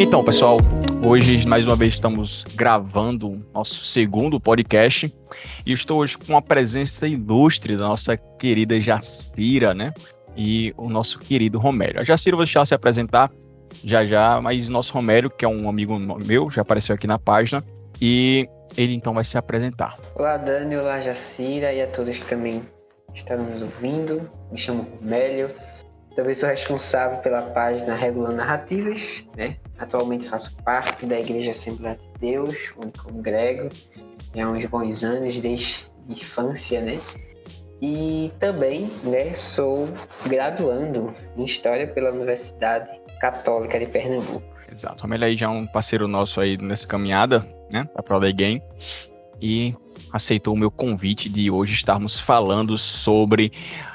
Então, pessoal, hoje mais uma vez estamos gravando nosso segundo podcast e estou hoje com a presença ilustre da nossa querida Jacira, né? E o nosso querido Romério. A Jacira vou deixar se apresentar já já, mas nosso Romério, que é um amigo meu, já apareceu aqui na página, e ele então vai se apresentar. Olá, Dani, olá, Jacira e a todos que também estão nos ouvindo. Me chamo Romério também sou responsável pela página Regulando Narrativas, né? Atualmente faço parte da Igreja Assembleia de Deus, onde congrego há uns bons anos, desde a infância, né? E também, né, sou graduando em História pela Universidade Católica de Pernambuco. Exato. O aí já é um parceiro nosso aí nessa caminhada, né, da Pro Game e aceitou o meu convite de hoje estarmos falando sobre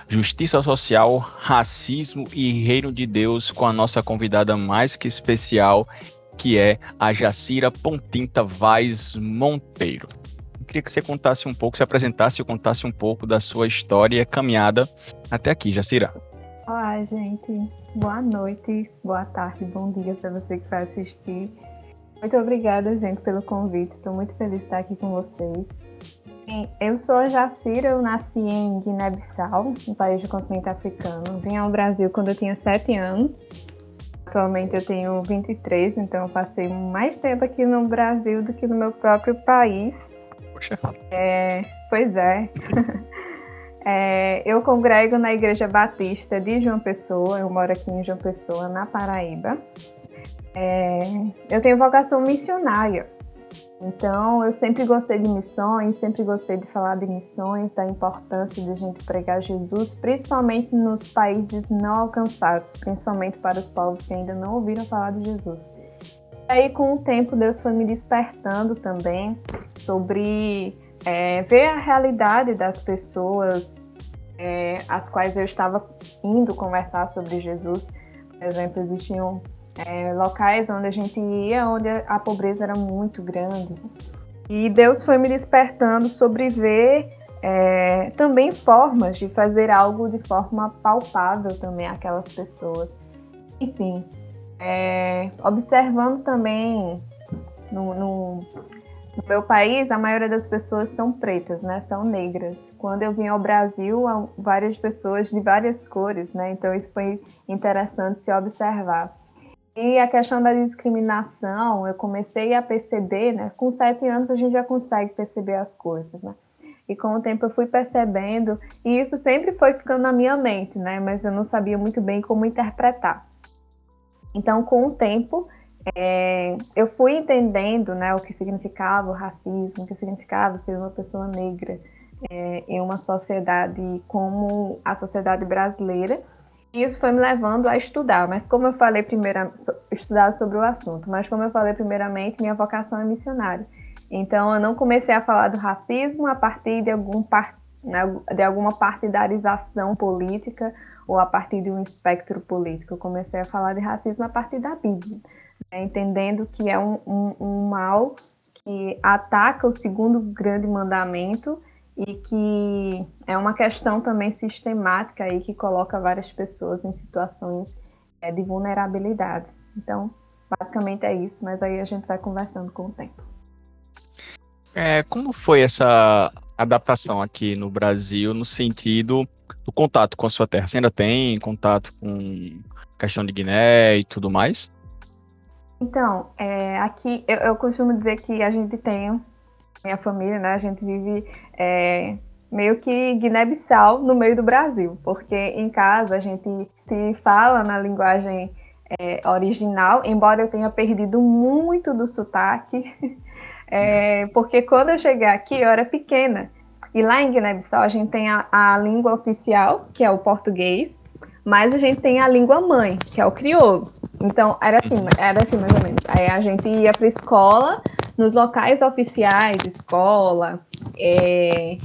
justiça social, racismo e reino de Deus com a nossa convidada mais que especial, que é a Jacira Pontinta Vaz Monteiro. Eu queria que você contasse um pouco, se apresentasse e contasse um pouco da sua história e caminhada até aqui, Jacira. Olá, gente. Boa noite, boa tarde, bom dia para você que vai assistir. Muito obrigada, gente, pelo convite. Estou muito feliz de estar aqui com vocês. Eu sou a Jacira, eu nasci em Guiné-Bissau, um país do continente africano. Vim ao Brasil quando eu tinha 7 anos. Atualmente eu tenho 23, então eu passei mais tempo aqui no Brasil do que no meu próprio país. Poxa. É, pois é. é. Eu congrego na Igreja Batista de João Pessoa, eu moro aqui em João Pessoa, na Paraíba. É, eu tenho vocação missionária. Então, eu sempre gostei de missões, sempre gostei de falar de missões, da importância de a gente pregar Jesus, principalmente nos países não alcançados, principalmente para os povos que ainda não ouviram falar de Jesus. Aí, com o tempo, Deus foi me despertando também sobre é, ver a realidade das pessoas é, as quais eu estava indo conversar sobre Jesus. Por exemplo, existiam é, locais onde a gente ia, onde a pobreza era muito grande. E Deus foi me despertando sobre ver é, também formas de fazer algo de forma palpável também aquelas pessoas. Enfim, é, observando também no, no, no, meu país, a maioria das pessoas são pretas, né? São negras. Quando eu vim ao Brasil, várias pessoas de várias cores, né? Então isso foi interessante se observar. E a questão da discriminação, eu comecei a perceber, né? Com sete anos a gente já consegue perceber as coisas, né? E com o tempo eu fui percebendo, e isso sempre foi ficando na minha mente, né? Mas eu não sabia muito bem como interpretar. Então, com o tempo, é, eu fui entendendo, né, o que significava o racismo, o que significava ser uma pessoa negra é, em uma sociedade como a sociedade brasileira isso foi me levando a estudar, mas como eu falei primeiro, estudar sobre o assunto, mas como eu falei primeiramente, minha vocação é missionária. Então eu não comecei a falar do racismo a partir de, algum né, de alguma partidarização política ou a partir de um espectro político. Eu comecei a falar de racismo a partir da Bíblia, né, entendendo que é um, um, um mal que ataca o segundo grande mandamento e que é uma questão também sistemática aí que coloca várias pessoas em situações é, de vulnerabilidade. Então, basicamente é isso, mas aí a gente vai conversando com o tempo. É, como foi essa adaptação aqui no Brasil no sentido do contato com a sua terra? Você ainda tem contato com questão de Guiné e tudo mais? Então, é, aqui eu, eu costumo dizer que a gente tem minha família, né, a gente vive é, meio que Guiné-Bissau no meio do Brasil, porque em casa a gente se fala na linguagem é, original, embora eu tenha perdido muito do sotaque, é, porque quando eu cheguei aqui eu era pequena, e lá em Guiné-Bissau a gente tem a, a língua oficial, que é o português, mas a gente tem a língua mãe, que é o crioulo. Então, era assim, era assim mais ou menos. Aí a gente ia para escola, nos locais oficiais, escola, é,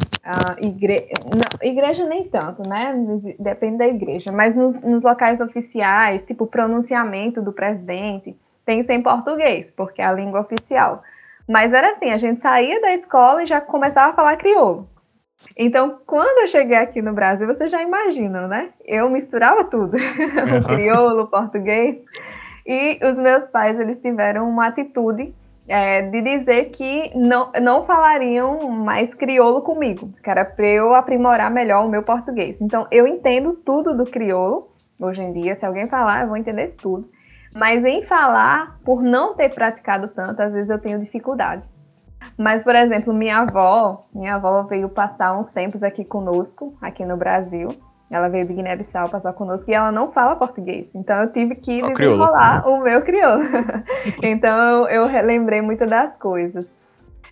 igre... Não, igreja nem tanto, né? Depende da igreja, mas nos, nos, locais oficiais, tipo pronunciamento do presidente, tem que ser em português, porque é a língua oficial. Mas era assim, a gente saía da escola e já começava a falar crioulo. Então, quando eu cheguei aqui no Brasil, vocês já imaginam, né? Eu misturava tudo, o crioulo, o português. E os meus pais, eles tiveram uma atitude é, de dizer que não, não falariam mais crioulo comigo, que era para eu aprimorar melhor o meu português. Então, eu entendo tudo do crioulo, hoje em dia, se alguém falar, eu vou entender tudo. Mas em falar, por não ter praticado tanto, às vezes eu tenho dificuldades. Mas, por exemplo, minha avó, minha avó veio passar uns tempos aqui conosco, aqui no Brasil. Ela veio de Guiné-Bissau passar conosco e ela não fala português. Então eu tive que oh, desenrolar o meu crioulo. então eu lembrei muito das coisas.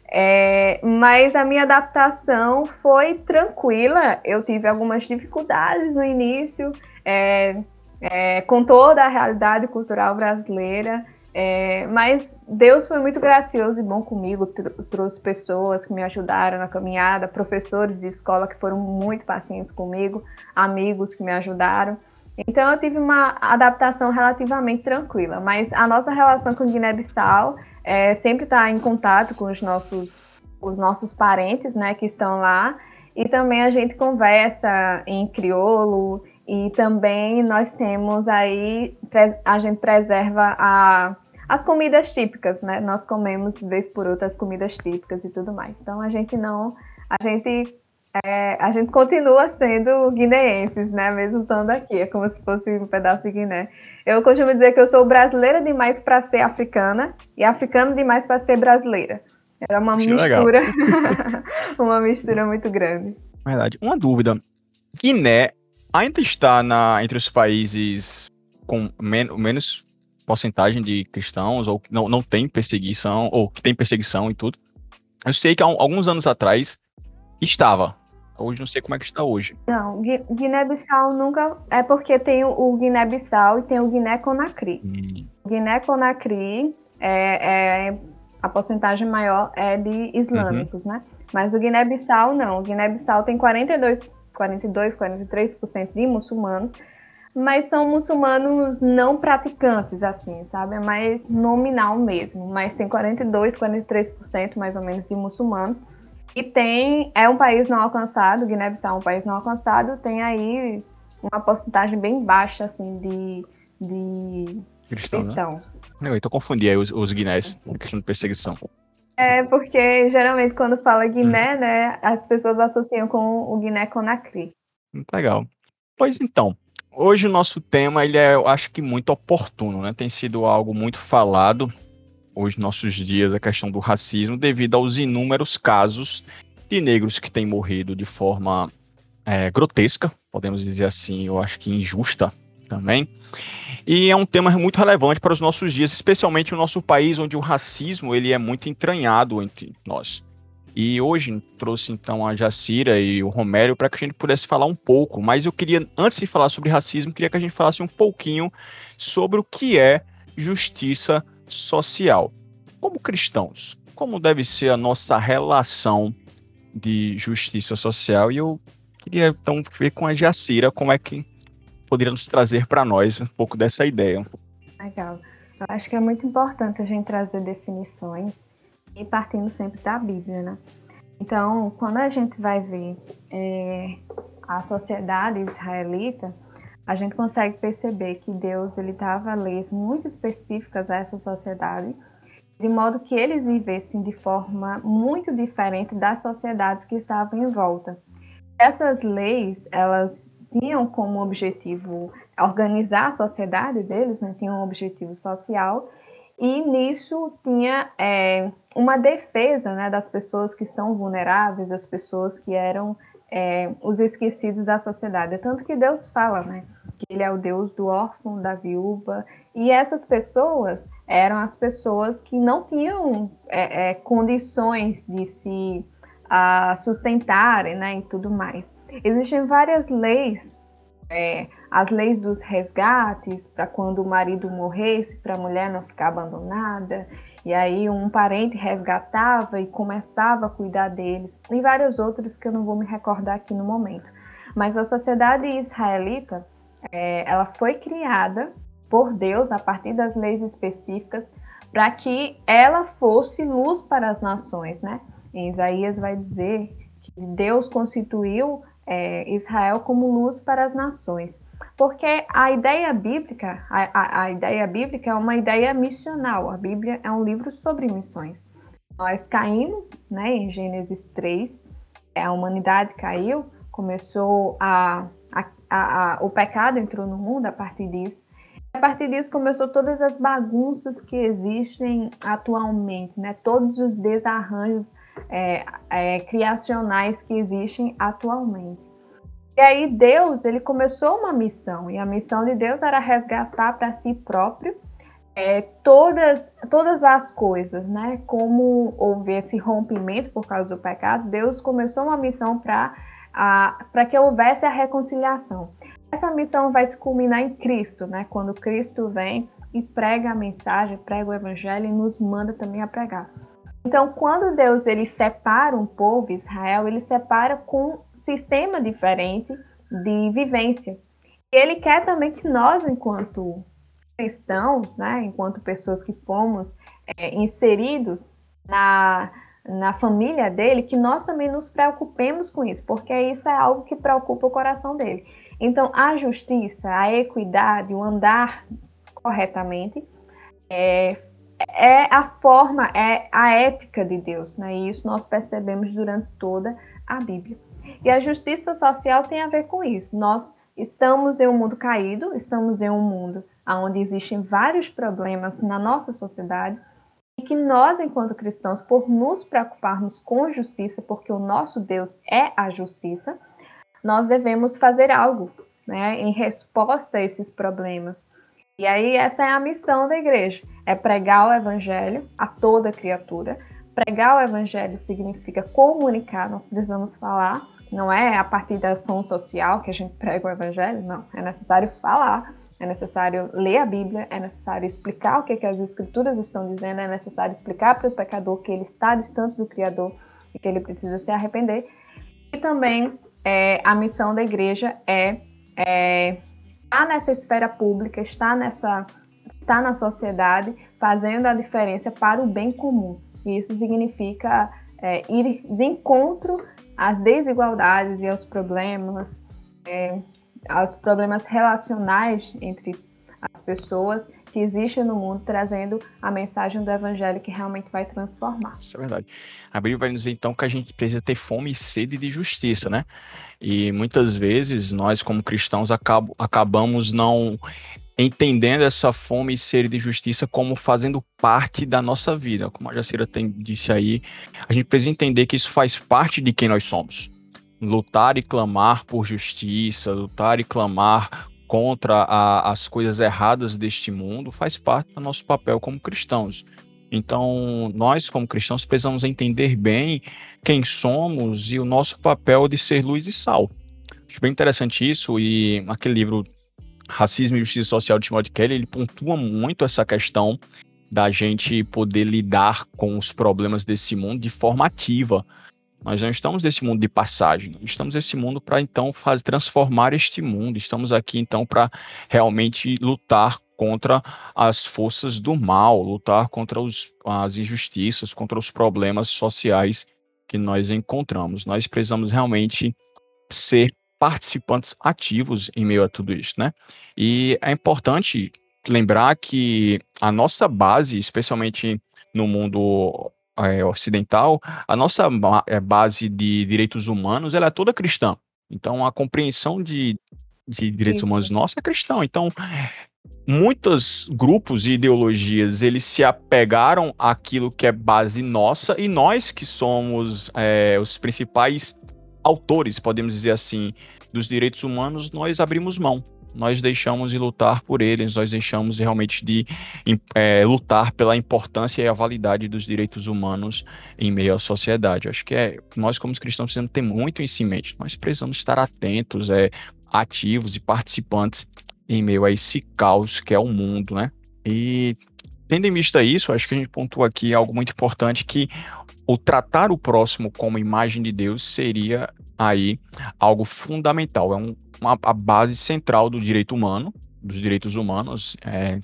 É, mas a minha adaptação foi tranquila. Eu tive algumas dificuldades no início, é, é, com toda a realidade cultural brasileira. É, mas Deus foi muito gracioso e bom comigo, trouxe pessoas que me ajudaram na caminhada, professores de escola que foram muito pacientes comigo, amigos que me ajudaram. Então eu tive uma adaptação relativamente tranquila, mas a nossa relação com Guiné-Bissau é sempre estar tá em contato com os nossos, os nossos parentes, né, que estão lá, e também a gente conversa em crioulo e também nós temos aí a gente preserva a as comidas típicas, né? Nós comemos de vez por outra as comidas típicas e tudo mais. Então a gente não, a gente é, a gente continua sendo guineenses, né? Mesmo estando aqui, é como se fosse um pedaço de Guiné. Eu costumo dizer que eu sou brasileira demais para ser africana e africana demais para ser brasileira. Era uma Acho mistura, uma mistura muito grande. Verdade. Uma dúvida: Guiné ainda está na, entre os países com men menos porcentagem de cristãos, ou que não, não tem perseguição, ou que tem perseguição e tudo. Eu sei que há alguns anos atrás estava. Hoje não sei como é que está hoje. Não, Guiné-Bissau nunca. É porque tem o Guiné-Bissau e tem o Guiné-Conakry. Hum. Guiné-Conakry é, é, a porcentagem maior é de islâmicos, uhum. né? Mas o Guiné-Bissau não. O Guiné-Bissau tem 42, 42, 43% de muçulmanos mas são muçulmanos não praticantes, assim, sabe? É mais nominal mesmo. Mas tem 42, 43% mais ou menos de muçulmanos. E tem, é um país não alcançado, Guiné-Bissau é um país não alcançado, tem aí uma porcentagem bem baixa, assim, de, de Cristão, cristãos. Né? Eu tô confundindo aí os, os guinés, na questão de perseguição. É, porque geralmente quando fala Guiné, hum. né, as pessoas associam com o Guiné-Conakry. Legal. Pois então, Hoje o nosso tema ele é, eu acho que muito oportuno, né? Tem sido algo muito falado hoje nossos dias a questão do racismo devido aos inúmeros casos de negros que têm morrido de forma é, grotesca, podemos dizer assim, eu acho que injusta também. E é um tema muito relevante para os nossos dias, especialmente no nosso país, onde o racismo ele é muito entranhado entre nós. E hoje trouxe então a Jacira e o Romério para que a gente pudesse falar um pouco, mas eu queria, antes de falar sobre racismo, queria que a gente falasse um pouquinho sobre o que é justiça social. Como cristãos, como deve ser a nossa relação de justiça social? E eu queria então ver com a Jacira como é que poderia nos trazer para nós um pouco dessa ideia. Legal. Eu acho que é muito importante a gente trazer definições e partindo sempre da Bíblia, né? Então, quando a gente vai ver é, a sociedade israelita, a gente consegue perceber que Deus ele dava leis muito específicas a essa sociedade, de modo que eles vivessem de forma muito diferente das sociedades que estavam em volta. Essas leis, elas tinham como objetivo organizar a sociedade deles, né? tinham um objetivo social, e nisso tinha é, uma defesa né, das pessoas que são vulneráveis, das pessoas que eram é, os esquecidos da sociedade. É tanto que Deus fala né, que Ele é o Deus do órfão, da viúva, e essas pessoas eram as pessoas que não tinham é, é condições de se a, sustentarem né, e tudo mais. Existem várias leis é, as leis dos resgates para quando o marido morresse, para a mulher não ficar abandonada, e aí um parente resgatava e começava a cuidar deles, e vários outros que eu não vou me recordar aqui no momento. Mas a sociedade israelita, é, ela foi criada por Deus a partir das leis específicas para que ela fosse luz para as nações, né? Em Isaías vai dizer Deus constituiu é, Israel como luz para as nações. Porque a ideia bíblica, a, a, a, ideia bíblica é uma ideia missional. A Bíblia é um livro sobre missões. Nós caímos, né, em Gênesis 3, é, a humanidade caiu, começou a, a, o pecado entrou no mundo a partir disso. A partir disso começou todas as bagunças que existem atualmente, né? Todos os desarranjos é, é, criacionais que existem atualmente. E aí Deus ele começou uma missão e a missão de Deus era resgatar para si próprio é, todas todas as coisas, né? Como houve esse rompimento por causa do pecado, Deus começou uma missão para para que houvesse a reconciliação. Essa missão vai se culminar em Cristo, né? Quando Cristo vem e prega a mensagem, prega o evangelho e nos manda também a pregar. Então, quando Deus ele separa um povo, Israel, ele separa com um sistema diferente de vivência. E ele quer também que nós, enquanto cristãos, né, enquanto pessoas que fomos é, inseridos na, na família dele, que nós também nos preocupemos com isso, porque isso é algo que preocupa o coração dele. Então, a justiça, a equidade, o andar corretamente é, é a forma, é a ética de Deus, né? E isso nós percebemos durante toda a Bíblia. E a justiça social tem a ver com isso. Nós estamos em um mundo caído, estamos em um mundo onde existem vários problemas na nossa sociedade e que nós, enquanto cristãos, por nos preocuparmos com justiça, porque o nosso Deus é a justiça, nós devemos fazer algo né, em resposta a esses problemas. E aí, essa é a missão da igreja: é pregar o evangelho a toda criatura. Pregar o evangelho significa comunicar, nós precisamos falar, não é a partir da ação social que a gente prega o evangelho, não. É necessário falar, é necessário ler a Bíblia, é necessário explicar o que, que as escrituras estão dizendo, é necessário explicar para o pecador que ele está distante do Criador e que ele precisa se arrepender. E também é, a missão da igreja é é, está nessa esfera pública, está nessa está na sociedade, fazendo a diferença para o bem comum. E isso significa é, ir de encontro às desigualdades e aos problemas, é, aos problemas relacionais entre as pessoas que existe no mundo, trazendo a mensagem do evangelho que realmente vai transformar. Isso é verdade. A Bíblia vai dizer então que a gente precisa ter fome e sede de justiça, né? E muitas vezes nós, como cristãos, acab acabamos não entendendo essa fome e sede de justiça como fazendo parte da nossa vida. Como a Jacira tem, disse aí, a gente precisa entender que isso faz parte de quem nós somos. Lutar e clamar por justiça, lutar e clamar contra a, as coisas erradas deste mundo faz parte do nosso papel como cristãos. Então, nós, como cristãos, precisamos entender bem quem somos e o nosso papel de ser luz e sal. Acho bem interessante isso, e aquele livro Racismo e Justiça Social de Timothy Kelly, ele pontua muito essa questão da gente poder lidar com os problemas desse mundo de forma ativa, nós não estamos nesse mundo de passagem, estamos nesse mundo para então fazer transformar este mundo. Estamos aqui então para realmente lutar contra as forças do mal, lutar contra os, as injustiças, contra os problemas sociais que nós encontramos. Nós precisamos realmente ser participantes ativos em meio a tudo isso, né? E é importante lembrar que a nossa base, especialmente no mundo é, ocidental, a nossa é, base de direitos humanos ela é toda cristã. Então, a compreensão de, de direitos Isso. humanos nossa é cristã. Então, muitos grupos e ideologias eles se apegaram àquilo que é base nossa e nós que somos é, os principais autores, podemos dizer assim, dos direitos humanos, nós abrimos mão nós deixamos de lutar por eles, nós deixamos realmente de é, lutar pela importância e a validade dos direitos humanos em meio à sociedade. Acho que é, nós, como cristãos, precisamos ter muito isso em mente. Nós precisamos estar atentos, é, ativos e participantes em meio a esse caos que é o mundo, né? E tendo em vista isso, acho que a gente pontua aqui algo muito importante que o tratar o próximo como imagem de Deus seria aí algo fundamental, é um, uma, a base central do direito humano, dos direitos humanos. É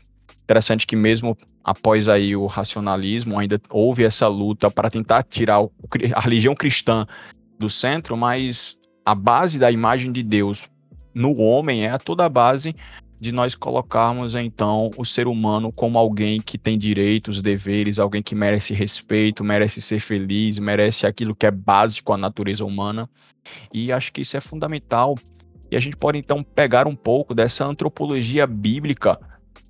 interessante que mesmo após aí o racionalismo ainda houve essa luta para tentar tirar o, a religião cristã do centro, mas a base da imagem de Deus no homem é toda a base de nós colocarmos então o ser humano como alguém que tem direitos, deveres, alguém que merece respeito, merece ser feliz, merece aquilo que é básico à natureza humana. E acho que isso é fundamental. E a gente pode então pegar um pouco dessa antropologia bíblica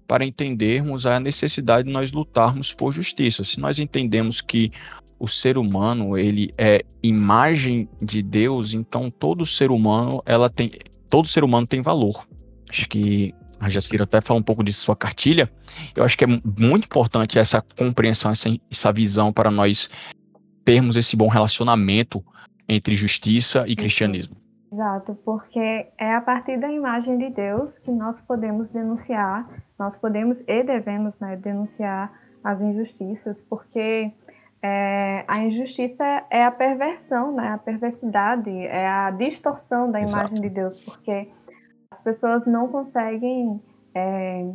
para entendermos a necessidade de nós lutarmos por justiça. Se nós entendemos que o ser humano ele é imagem de Deus, então todo ser humano ela tem todo ser humano tem valor. Acho que a Jacira até falou um pouco de sua cartilha, eu acho que é muito importante essa compreensão, essa, essa visão para nós termos esse bom relacionamento entre justiça e cristianismo. Exato, porque é a partir da imagem de Deus que nós podemos denunciar, nós podemos e devemos né, denunciar as injustiças, porque é, a injustiça é a perversão, né, a perversidade, é a distorção da imagem Exato. de Deus, porque pessoas não conseguem é,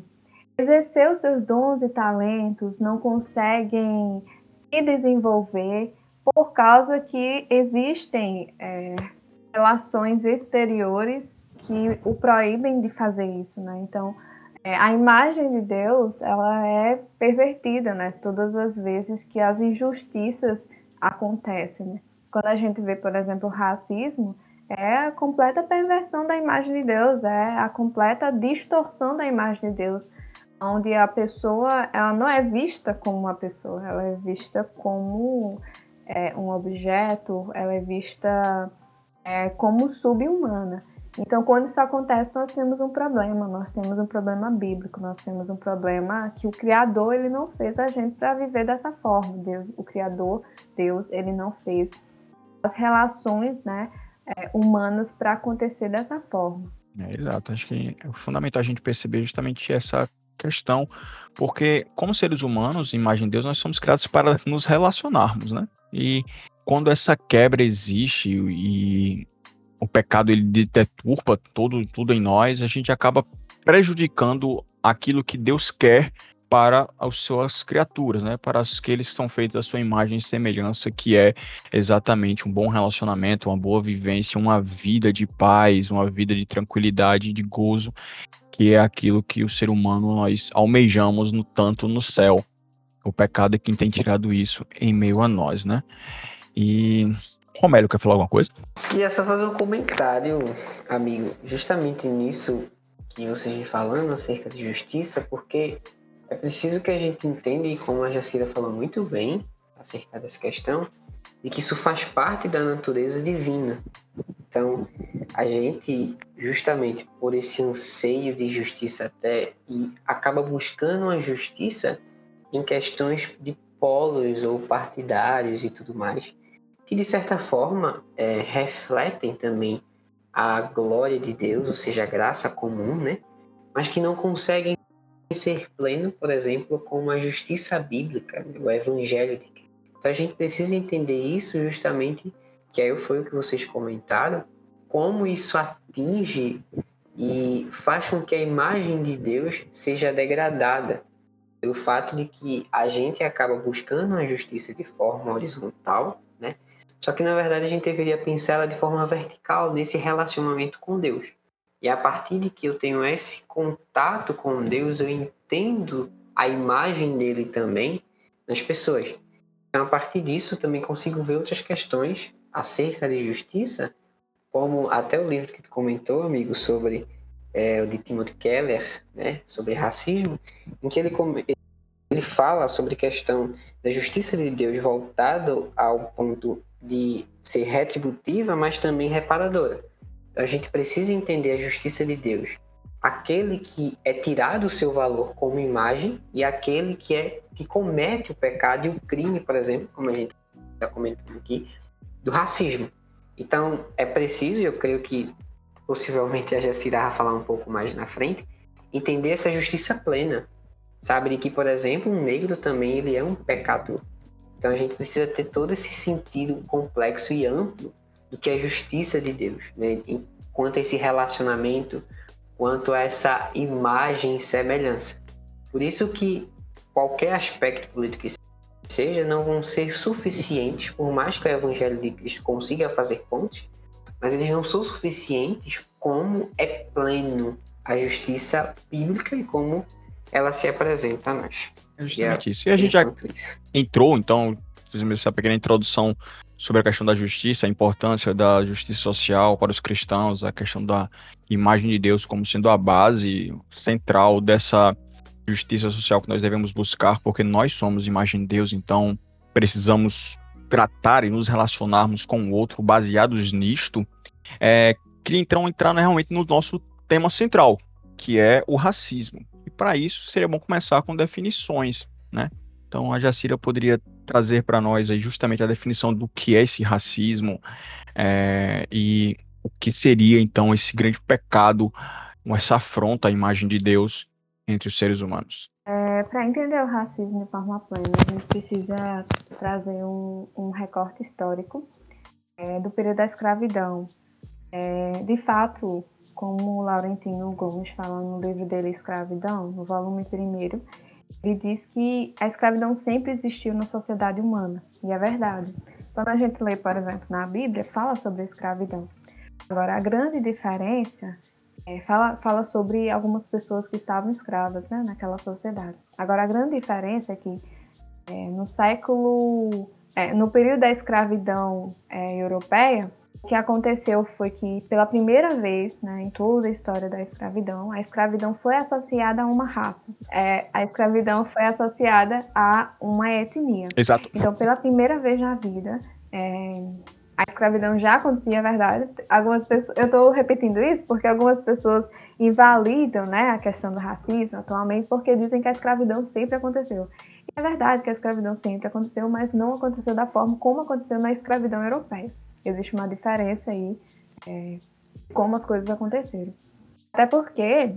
exercer os seus dons e talentos, não conseguem se desenvolver por causa que existem é, relações exteriores que o proíbem de fazer isso, né? Então, é, a imagem de Deus, ela é pervertida, né? Todas as vezes que as injustiças acontecem, né? Quando a gente vê, por exemplo, racismo, é a completa perversão da imagem de Deus, é a completa distorção da imagem de Deus, onde a pessoa ela não é vista como uma pessoa, ela é vista como é, um objeto, ela é vista é, como subhumana. Então, quando isso acontece, nós temos um problema, nós temos um problema bíblico, nós temos um problema que o Criador ele não fez a gente para viver dessa forma. Deus, o Criador, Deus, ele não fez as relações, né? é, humanas para acontecer dessa forma. É, exato, acho que é fundamental a gente perceber justamente essa questão, porque como seres humanos, imagem de Deus, nós somos criados para nos relacionarmos, né? E quando essa quebra existe e o pecado ele deturpa todo tudo em nós, a gente acaba prejudicando aquilo que Deus quer para as suas criaturas, né? Para aqueles que são feitos à sua imagem e semelhança, que é exatamente um bom relacionamento, uma boa vivência, uma vida de paz, uma vida de tranquilidade, de gozo, que é aquilo que o ser humano nós almejamos no tanto no céu. O pecado é quem tem tirado isso em meio a nós, né? E Romélio quer falar alguma coisa? Queria só fazer um comentário, amigo, justamente nisso que vocês vem falando acerca de justiça, porque é preciso que a gente entenda, e como a Jacira falou muito bem acerca dessa questão, de que isso faz parte da natureza divina. Então, a gente, justamente por esse anseio de justiça até, e acaba buscando a justiça em questões de polos ou partidários e tudo mais, que de certa forma é, refletem também a glória de Deus, ou seja, a graça comum, né? Mas que não conseguem ser pleno, por exemplo, com a justiça bíblica, o evangelho de Cristo. Então a gente precisa entender isso justamente, que aí foi o que vocês comentaram, como isso atinge e faz com que a imagem de Deus seja degradada pelo fato de que a gente acaba buscando a justiça de forma horizontal, né? Só que na verdade a gente deveria pensar ela de forma vertical nesse relacionamento com Deus. E a partir de que eu tenho esse contato com Deus, eu entendo a imagem dele também nas pessoas. Então, a partir disso, eu também consigo ver outras questões acerca de justiça, como até o livro que tu comentou, amigo, sobre é, o de Timothy Keller, né, sobre racismo, em que ele, ele fala sobre a questão da justiça de Deus voltado ao ponto de ser retributiva, mas também reparadora a gente precisa entender a justiça de Deus. Aquele que é tirado o seu valor como imagem e aquele que é que comete o pecado e o crime, por exemplo, como a gente está comentando aqui, do racismo. Então, é preciso, eu creio que possivelmente a Jacira vai falar um pouco mais na frente, entender essa justiça plena. Sabe de que, por exemplo, um negro também ele é um pecador. Então a gente precisa ter todo esse sentido complexo e amplo do que a justiça de Deus, né? quanto a esse relacionamento, quanto a essa imagem e semelhança. Por isso que qualquer aspecto político que seja, não vão ser suficientes, por mais que o Evangelho de Cristo consiga fazer pontes, mas eles não são suficientes como é pleno a justiça bíblica e como ela se apresenta a nós. É justamente e isso. E a gente já isso. entrou, então, fizemos essa pequena introdução sobre a questão da justiça, a importância da justiça social para os cristãos, a questão da imagem de Deus como sendo a base central dessa justiça social que nós devemos buscar, porque nós somos imagem de Deus, então precisamos tratar e nos relacionarmos com o outro baseados nisto. É, queria então entrar realmente no nosso tema central, que é o racismo. E para isso seria bom começar com definições, né? Então a Jacira poderia trazer para nós aí justamente a definição do que é esse racismo é, e o que seria então esse grande pecado, essa afronta à imagem de Deus entre os seres humanos. É, para entender o racismo de forma plena, a gente precisa trazer um, um recorte histórico é, do período da escravidão. É, de fato, como Laurentino Gomes fala no livro dele Escravidão, no volume primeiro, ele diz que a escravidão sempre existiu na sociedade humana, e é verdade. Quando a gente lê, por exemplo, na Bíblia, fala sobre a escravidão. Agora, a grande diferença é, fala, fala sobre algumas pessoas que estavam escravas né, naquela sociedade. Agora, a grande diferença é que é, no século, é, no período da escravidão é, europeia, o que aconteceu foi que, pela primeira vez né, em toda a história da escravidão, a escravidão foi associada a uma raça. É, a escravidão foi associada a uma etnia. Exato. Então, pela primeira vez na vida, é, a escravidão já acontecia, é verdade. Algumas pessoas, eu estou repetindo isso porque algumas pessoas invalidam né, a questão do racismo atualmente porque dizem que a escravidão sempre aconteceu. E é verdade que a escravidão sempre aconteceu, mas não aconteceu da forma como aconteceu na escravidão europeia. Existe uma diferença aí é, como as coisas aconteceram. Até porque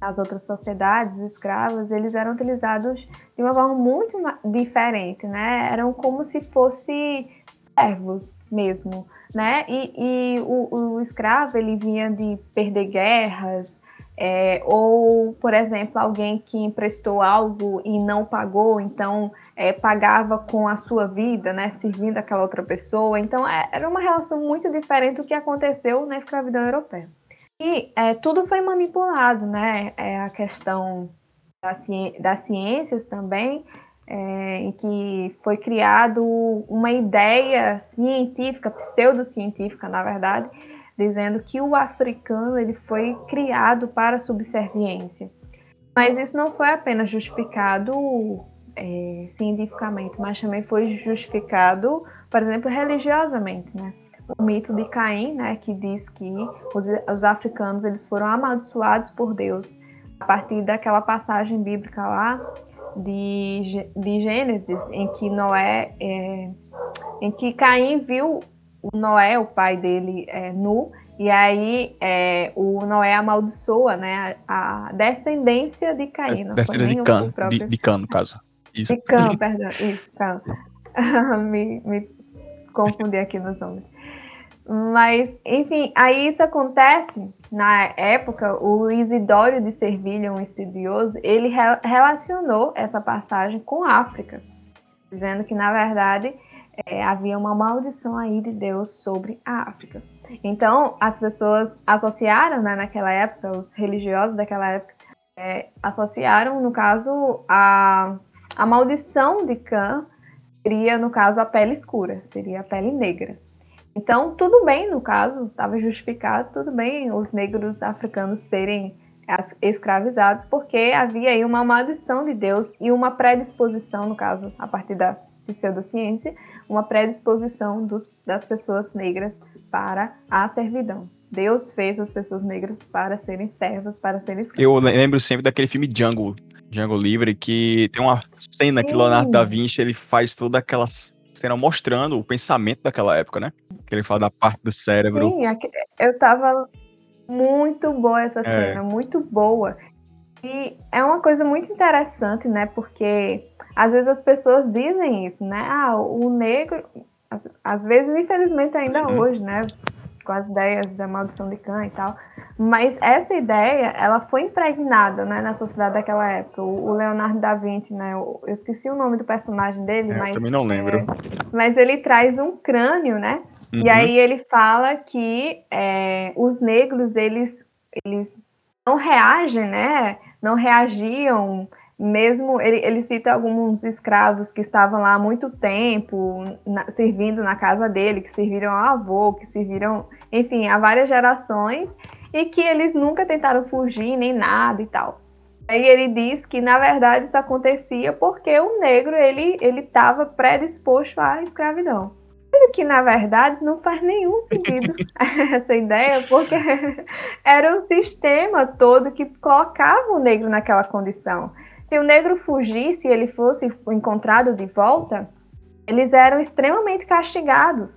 as outras sociedades escravas, eles eram utilizados de uma forma muito diferente, né? Eram como se fossem servos mesmo, né? E, e o, o, escravo ele vinha de perder guerras, é, ou, por exemplo, alguém que emprestou algo e não pagou, então é, pagava com a sua vida, né? Servindo aquela outra pessoa. Então é, era uma relação muito diferente do que aconteceu na escravidão europeia. E é, tudo foi manipulado, né? É, a questão das ciências também é, em que foi criado uma ideia científica, pseudocientífica, na verdade, dizendo que o africano ele foi criado para subserviência. Mas isso não foi apenas justificado é, cientificamente, mas também foi justificado, por exemplo, religiosamente, né? O mito de Caim, né, que diz que os, os africanos eles foram amaldiçoados por Deus a partir daquela passagem bíblica lá de, de Gênesis, em que Noé, é, em que Caim viu o Noé, o pai dele, é, nu, e aí é, o Noé amaldiçoa né, a, a descendência de Caim. Não descendência de Cã, próprio... de, de Cã, no caso. Isso. De Cã, perdão, isso, Cã. me, me confundi aqui nos nomes. Mas, enfim, aí isso acontece na época, o Isidório de Servilha, um estudioso, ele re relacionou essa passagem com a África, dizendo que, na verdade, é, havia uma maldição aí de Deus sobre a África. Então, as pessoas associaram, né, naquela época, os religiosos daquela época, é, associaram, no caso, a, a maldição de Cã seria, no caso, a pele escura, seria a pele negra. Então, tudo bem, no caso, estava justificado, tudo bem os negros africanos serem escravizados, porque havia aí uma maldição de Deus e uma predisposição, no caso, a partir da pseudociência, uma predisposição dos, das pessoas negras para a servidão. Deus fez as pessoas negras para serem servas, para serem escravas. Eu lembro sempre daquele filme Django, Django Livre, que tem uma cena que Leonardo da Vinci ele faz toda aquelas cena mostrando o pensamento daquela época, né? Que ele fala da parte do cérebro. Sim, eu tava muito boa essa é. cena, muito boa. E é uma coisa muito interessante, né? Porque às vezes as pessoas dizem isso, né? Ah, o negro, às, às vezes, infelizmente ainda uhum. hoje, né? Com as ideias da maldição de Khan e tal. Mas essa ideia, ela foi impregnada né, na sociedade daquela época. O, Leonardo da Vinci, né, eu, esqueci o nome do personagem dele, é, mas... também não lembro. É, mas ele traz um crânio, né? Uhum. E aí ele fala que é, os negros, eles, eles não reagem, né? Não reagiam mesmo ele, ele cita alguns escravos que estavam lá há muito tempo, na, servindo na casa dele, que serviram ao avô, que serviram, enfim, a várias gerações, e que eles nunca tentaram fugir nem nada e tal. Aí ele diz que na verdade isso acontecia porque o negro ele ele estava predisposto à escravidão. Que na verdade não faz nenhum sentido essa ideia, porque era um sistema todo que colocava o negro naquela condição. Se o negro fugisse e ele fosse encontrado de volta, eles eram extremamente castigados.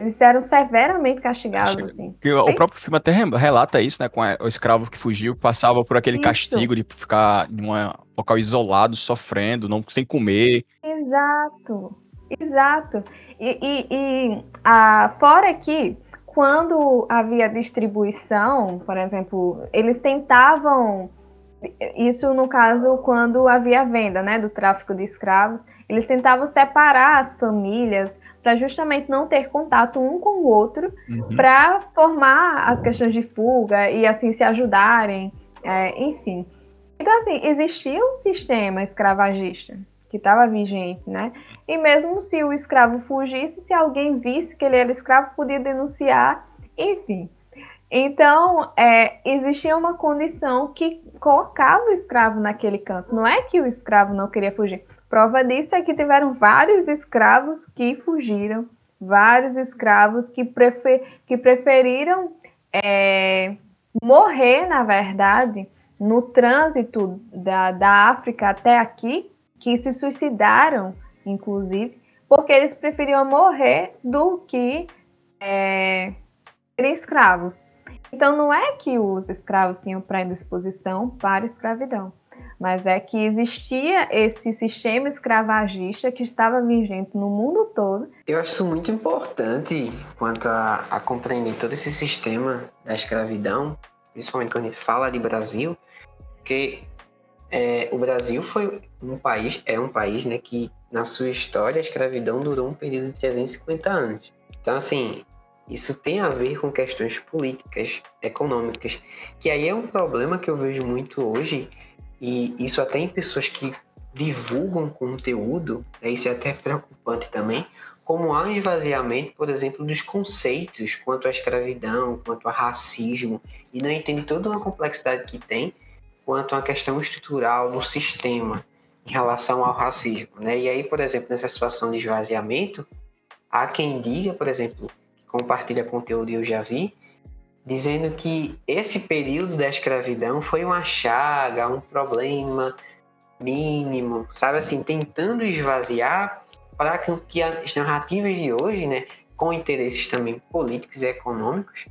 Eles eram severamente castigados, assim. Que o próprio filme até relata isso, né? Com o escravo que fugiu, passava por aquele isso. castigo de ficar em um local isolado, sofrendo, não sem comer. Exato, exato. E, e, e a, fora que, quando havia distribuição, por exemplo, eles tentavam isso no caso quando havia venda, né, do tráfico de escravos, eles tentavam separar as famílias para justamente não ter contato um com o outro, uhum. para formar as questões de fuga e assim se ajudarem, é, enfim. Então assim existia um sistema escravagista que estava vigente, né? E mesmo se o escravo fugisse, se alguém visse que ele era escravo, podia denunciar, enfim. Então, é, existia uma condição que colocava o escravo naquele canto. Não é que o escravo não queria fugir. Prova disso é que tiveram vários escravos que fugiram, vários escravos que, prefer, que preferiram é, morrer, na verdade, no trânsito da, da África até aqui, que se suicidaram, inclusive, porque eles preferiam morrer do que é, serem escravos. Então, não é que os escravos tinham predisposição para a escravidão, mas é que existia esse sistema escravagista que estava vigente no mundo todo. Eu acho isso muito importante quanto a, a compreender todo esse sistema da escravidão, principalmente quando a gente fala de Brasil, porque é, o Brasil foi um país, é um país né, que na sua história a escravidão durou um período de 350 anos. Então, assim, isso tem a ver com questões políticas, econômicas, que aí é um problema que eu vejo muito hoje, e isso até em pessoas que divulgam conteúdo, né, isso é até preocupante também, como há um esvaziamento, por exemplo, dos conceitos quanto à escravidão, quanto ao racismo, e não entende toda uma complexidade que tem quanto à questão estrutural do sistema em relação ao racismo. Né? E aí, por exemplo, nessa situação de esvaziamento, há quem diga, por exemplo, compartilha conteúdo eu já vi, dizendo que esse período da escravidão foi uma chaga, um problema mínimo, sabe assim, tentando esvaziar para que as narrativas de hoje, né, com interesses também políticos e econômicos,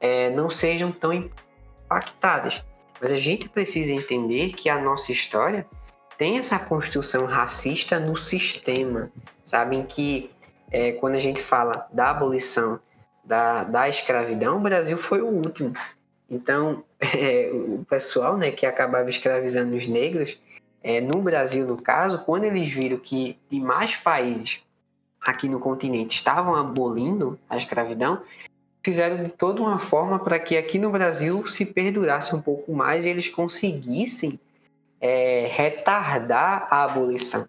é, não sejam tão impactadas. Mas a gente precisa entender que a nossa história tem essa construção racista no sistema, sabe? Que é, quando a gente fala da abolição da, da escravidão, o Brasil foi o último. Então, é, o pessoal né, que acabava escravizando os negros, é, no Brasil, no caso, quando eles viram que demais países aqui no continente estavam abolindo a escravidão, fizeram de toda uma forma para que aqui no Brasil se perdurasse um pouco mais e eles conseguissem é, retardar a abolição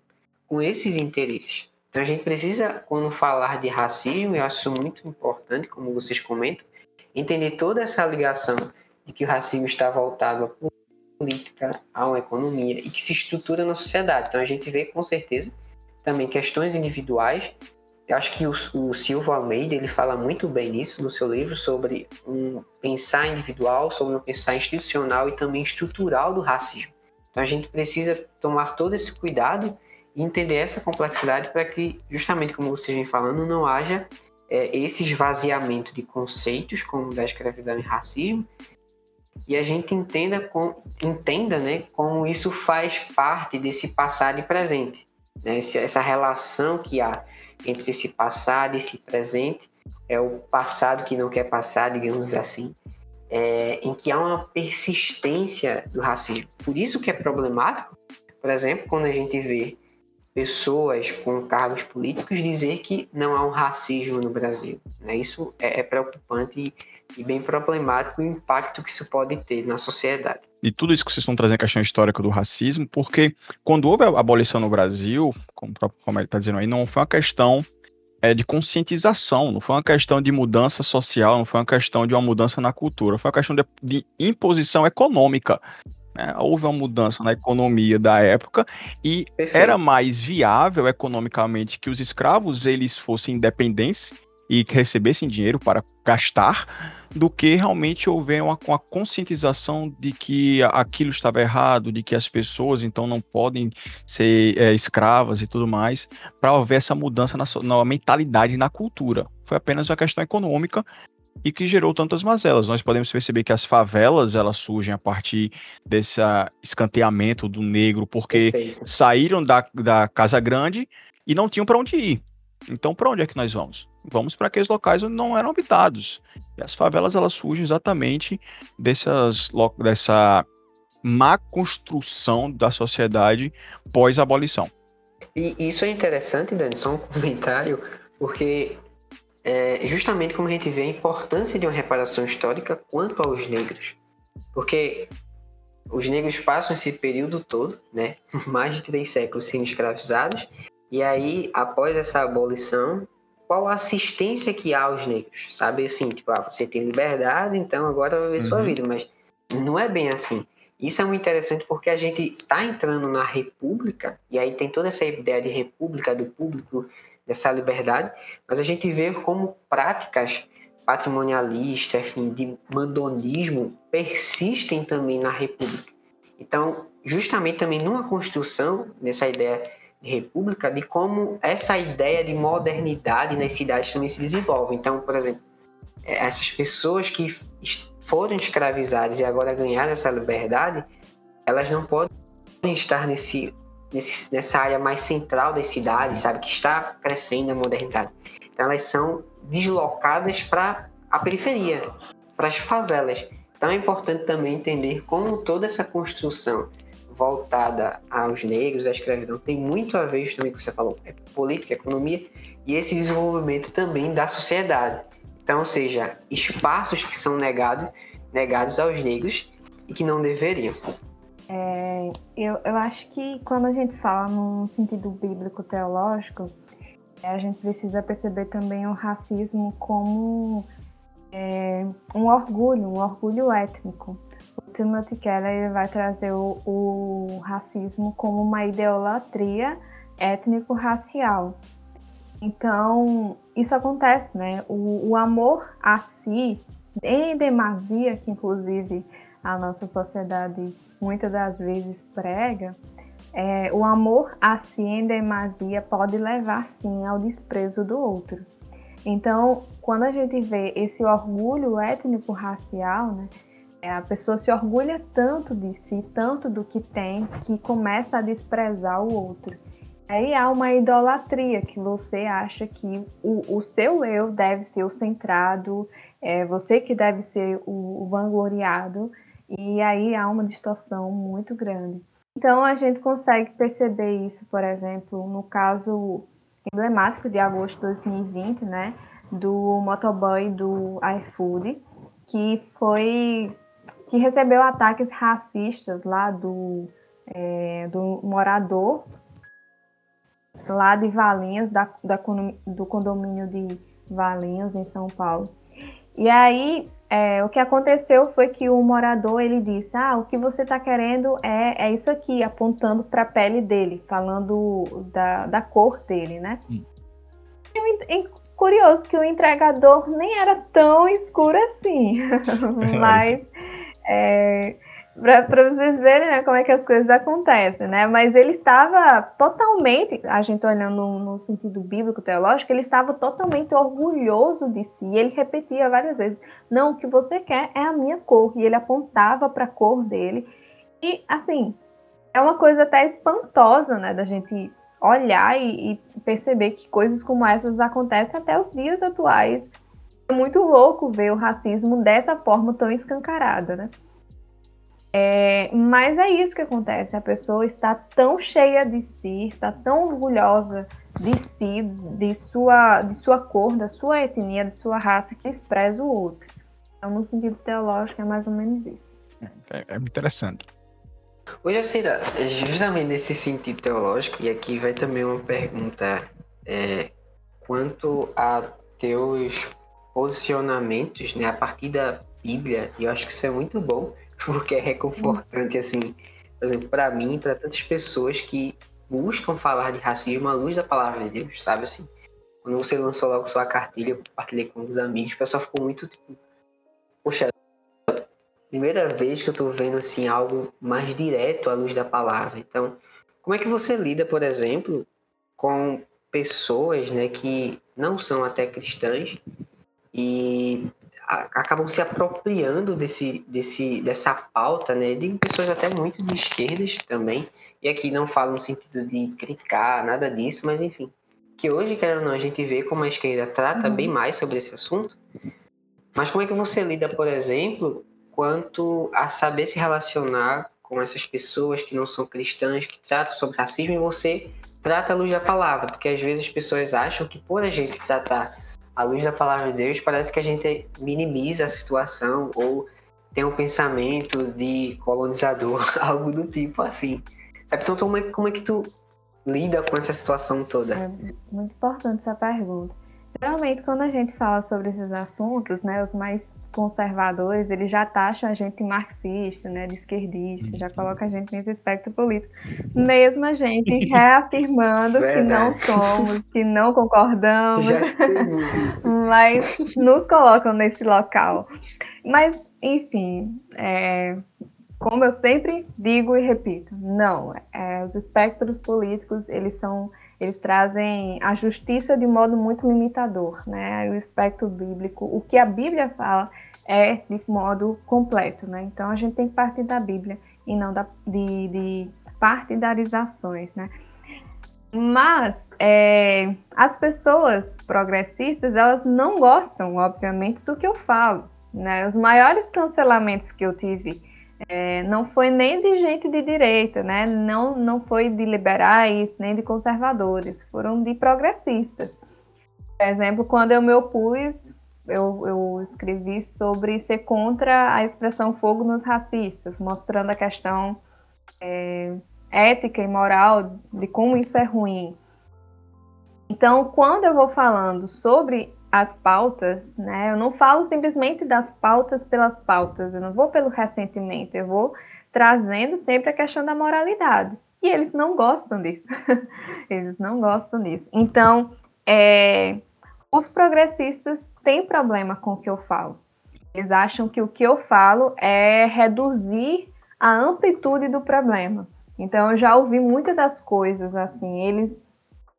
com esses interesses. Então a gente precisa, quando falar de racismo, eu acho muito importante, como vocês comentam, entender toda essa ligação de que o racismo está voltado à política, uma economia e que se estrutura na sociedade. Então a gente vê com certeza também questões individuais. Eu acho que o, o Silva Almeida ele fala muito bem nisso no seu livro sobre um pensar individual, sobre um pensar institucional e também estrutural do racismo. Então a gente precisa tomar todo esse cuidado entender essa complexidade para que, justamente como vocês vem falando, não haja é, esse esvaziamento de conceitos como da escravidão e racismo e a gente entenda, com, entenda né, como isso faz parte desse passado e presente. Né? Essa relação que há entre esse passado e esse presente é o passado que não quer passar, digamos assim, é, em que há uma persistência do racismo. Por isso que é problemático, por exemplo, quando a gente vê pessoas com cargos políticos dizer que não há um racismo no Brasil. Né? Isso é, é preocupante e, e bem problemático o impacto que isso pode ter na sociedade. E tudo isso que vocês estão trazendo a questão histórica do racismo, porque quando houve a abolição no Brasil, como o próprio Romero está dizendo aí, não foi uma questão é, de conscientização, não foi uma questão de mudança social, não foi uma questão de uma mudança na cultura, foi uma questão de, de imposição econômica. Né? Houve uma mudança na economia da época e Perfeito. era mais viável economicamente que os escravos eles fossem independentes e que recebessem dinheiro para gastar, do que realmente houver uma, uma conscientização de que aquilo estava errado, de que as pessoas então não podem ser é, escravas e tudo mais, para haver essa mudança na, na mentalidade e na cultura. Foi apenas uma questão econômica e que gerou tantas mazelas. Nós podemos perceber que as favelas elas surgem a partir desse escanteamento do negro, porque Perfeito. saíram da, da casa grande e não tinham para onde ir. Então, para onde é que nós vamos? Vamos para aqueles locais onde não eram habitados. E as favelas elas surgem exatamente dessas, dessa má construção da sociedade pós-abolição. E isso é interessante, Dani, só um comentário, porque é justamente como a gente vê a importância de uma reparação histórica quanto aos negros. Porque os negros passam esse período todo, né, mais de três séculos sendo escravizados, e aí, após essa abolição, qual a assistência que há aos negros? Sabe assim, tipo, ah, você tem liberdade, então agora vai ver uhum. sua vida, mas não é bem assim. Isso é muito interessante porque a gente está entrando na república, e aí tem toda essa ideia de república do público, dessa liberdade, mas a gente vê como práticas patrimonialistas, enfim, de mandonismo persistem também na república. Então, justamente também numa construção, nessa ideia república de como essa ideia de modernidade nas cidades também se desenvolve. Então, por exemplo, é, essas pessoas que foram escravizadas e agora ganharam essa liberdade, elas não podem estar nesse, nesse, nessa área mais central das cidades, sabe, que está crescendo a modernidade. Então, elas são deslocadas para a periferia, para as favelas. Então, é importante também entender como toda essa construção voltada aos negros, à escravidão, tem muito a ver também com o que você falou, é política, economia e esse desenvolvimento também da sociedade. Então, ou seja, espaços que são negados, negados aos negros e que não deveriam. É, eu, eu acho que quando a gente fala no sentido bíblico teológico, é, a gente precisa perceber também o racismo como é, um orgulho, um orgulho étnico. Timothy Keller vai trazer o, o racismo como uma idolatria étnico-racial. Então, isso acontece, né? O, o, amor a si, em demasia, que inclusive a nossa sociedade muitas das vezes prega, é, o amor a si em demasia pode levar sim ao desprezo do outro. Então, quando a gente vê esse orgulho étnico-racial, né, é, a pessoa se orgulha tanto de si, tanto do que tem, que começa a desprezar o outro. Aí há uma idolatria que você acha que o, o seu eu deve ser o centrado, é você que deve ser o, o vangloriado, e aí há uma distorção muito grande. Então a gente consegue perceber isso, por exemplo, no caso emblemático de agosto de 2020, né, do motoboy do iFood, que foi que recebeu ataques racistas lá do, é, do morador lá de Valinhos, da, da, do condomínio de Valinhos, em São Paulo. E aí, é, o que aconteceu foi que o morador, ele disse, ah, o que você está querendo é, é isso aqui, apontando para a pele dele, falando da, da cor dele, né? Hum. Curioso que o entregador nem era tão escuro assim, mas é, para vocês verem né, como é que as coisas acontecem, né? Mas ele estava totalmente, a gente olhando no, no, sentido bíblico teológico, ele estava totalmente orgulhoso de si. Ele repetia várias vezes: "Não, o que você quer é a minha cor". E ele apontava para a cor dele. E assim, é uma coisa até espantosa, né, da gente olhar e, e perceber que coisas como essas acontecem até os dias atuais é muito louco ver o racismo dessa forma tão escancarada, né? É, mas é isso que acontece. A pessoa está tão cheia de si, está tão orgulhosa de si, de sua, de sua cor, da sua etnia, de sua raça, que despreza o outro. Então, no sentido teológico, é mais ou menos isso. É, é interessante. Hoje, assim, justamente nesse sentido teológico, e aqui vai também uma pergunta é, quanto a teus posicionamentos né, a partir da Bíblia, e eu acho que isso é muito bom, porque é reconfortante, assim, por exemplo, para mim para tantas pessoas que buscam falar de racismo à luz da palavra de Deus, sabe assim? Quando você lançou logo sua cartilha, eu compartilhei com os amigos, o pessoal ficou muito tipo, poxa, primeira vez que eu tô vendo assim algo mais direto à luz da palavra. Então, como é que você lida, por exemplo, com pessoas, né, que não são até cristãs e acabam se apropriando desse, desse, dessa pauta, né, de pessoas até muito de esquerdas também, e aqui não falo no sentido de criticar, nada disso, mas enfim, que hoje, quero ou não, a gente vê como a esquerda trata uhum. bem mais sobre esse assunto, mas como é que você lida, por exemplo, quanto a saber se relacionar com essas pessoas que não são cristãs, que tratam sobre racismo, e você trata a luz da palavra, porque às vezes as pessoas acham que por a gente tratar à luz da palavra de Deus, parece que a gente minimiza a situação ou tem um pensamento de colonizador, algo do tipo assim. Então, como é, como é que tu lida com essa situação toda? É muito importante essa pergunta. Geralmente, quando a gente fala sobre esses assuntos, né, os mais conservadores, eles já taxam a gente marxista, né, de esquerdista, já uhum. coloca a gente nesse espectro político. Mesmo a gente reafirmando que não somos, que não concordamos, mas nos colocam nesse local. Mas, enfim, é, como eu sempre digo e repito, não, é, os espectros políticos, eles são eles trazem a justiça de modo muito limitador, né? O espectro bíblico, o que a Bíblia fala é de modo completo, né? Então a gente tem que partir da Bíblia e não da, de, de partidarizações, né? Mas é, as pessoas progressistas, elas não gostam, obviamente, do que eu falo. Né? Os maiores cancelamentos que eu tive é, não foi nem de gente de direita, né? Não, não foi de liberais, nem de conservadores, foram de progressistas. Por exemplo, quando eu me opus, eu, eu escrevi sobre ser contra a expressão fogo nos racistas, mostrando a questão é, ética e moral de como isso é ruim. Então, quando eu vou falando sobre as pautas, né? Eu não falo simplesmente das pautas pelas pautas, eu não vou pelo ressentimento, eu vou trazendo sempre a questão da moralidade. E eles não gostam disso. eles não gostam disso. Então, é, os progressistas têm problema com o que eu falo. Eles acham que o que eu falo é reduzir a amplitude do problema. Então, eu já ouvi muitas das coisas assim. Eles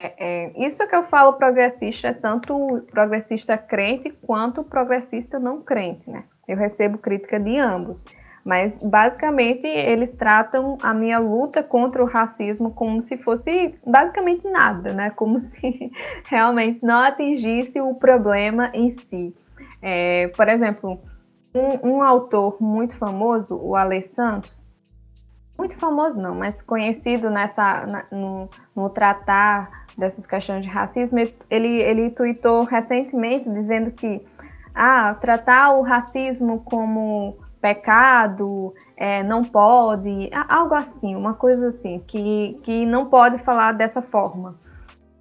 é, é, isso que eu falo progressista é tanto progressista crente quanto progressista não crente, né? Eu recebo crítica de ambos. Mas basicamente eles tratam a minha luta contra o racismo como se fosse basicamente nada, né? Como se realmente não atingisse o problema em si. É, por exemplo, um, um, autor muito famoso, o Ale Santos, muito famoso não, mas conhecido nessa na, no, no tratar dessas questões de racismo, ele, ele tweetou recentemente dizendo que ah, tratar o racismo como pecado é, não pode, algo assim, uma coisa assim, que, que não pode falar dessa forma.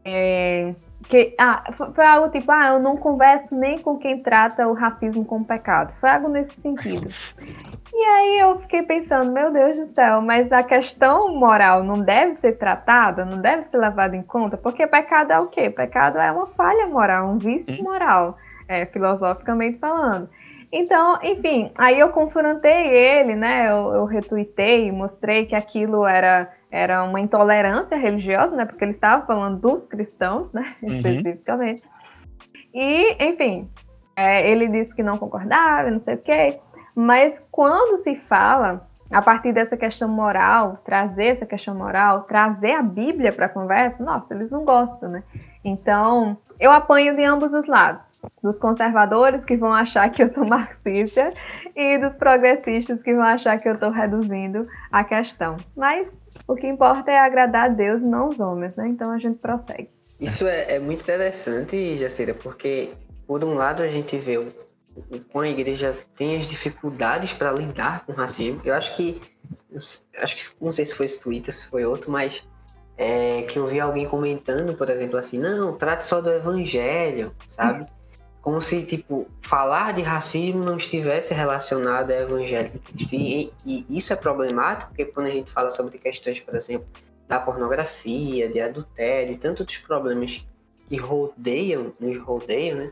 É, que, ah, foi algo tipo, ah, eu não converso nem com quem trata o racismo como pecado. Foi algo nesse sentido. E aí eu fiquei pensando, meu Deus do céu, mas a questão moral não deve ser tratada, não deve ser levada em conta, porque pecado é o quê? Pecado é uma falha moral, um vício moral, é, filosoficamente falando. Então, enfim, aí eu confrontei ele, né? Eu, eu retuitei, mostrei que aquilo era, era uma intolerância religiosa, né? Porque ele estava falando dos cristãos, né? Uhum. Especificamente. E, enfim, é, ele disse que não concordava, não sei o quê. Mas quando se fala a partir dessa questão moral, trazer essa questão moral, trazer a Bíblia para a conversa, nossa, eles não gostam, né? Então, eu apanho de ambos os lados, dos conservadores que vão achar que eu sou marxista e dos progressistas que vão achar que eu estou reduzindo a questão. Mas o que importa é agradar a Deus e não os homens, né? Então a gente prossegue. Isso é, é muito interessante, Jacira, porque por um lado a gente vê o, o quão a igreja tem as dificuldades para lidar com o racismo. Eu acho que, acho que não sei se foi esse Twitter, se foi outro, mas é, que eu vi alguém comentando, por exemplo, assim, não, trate só do evangelho, sabe? Como se, tipo, falar de racismo não estivesse relacionado ao evangelho E, e isso é problemático, porque quando a gente fala sobre questões, por exemplo, da pornografia, de adultério tantos outros problemas que rodeiam, nos rodeiam, né?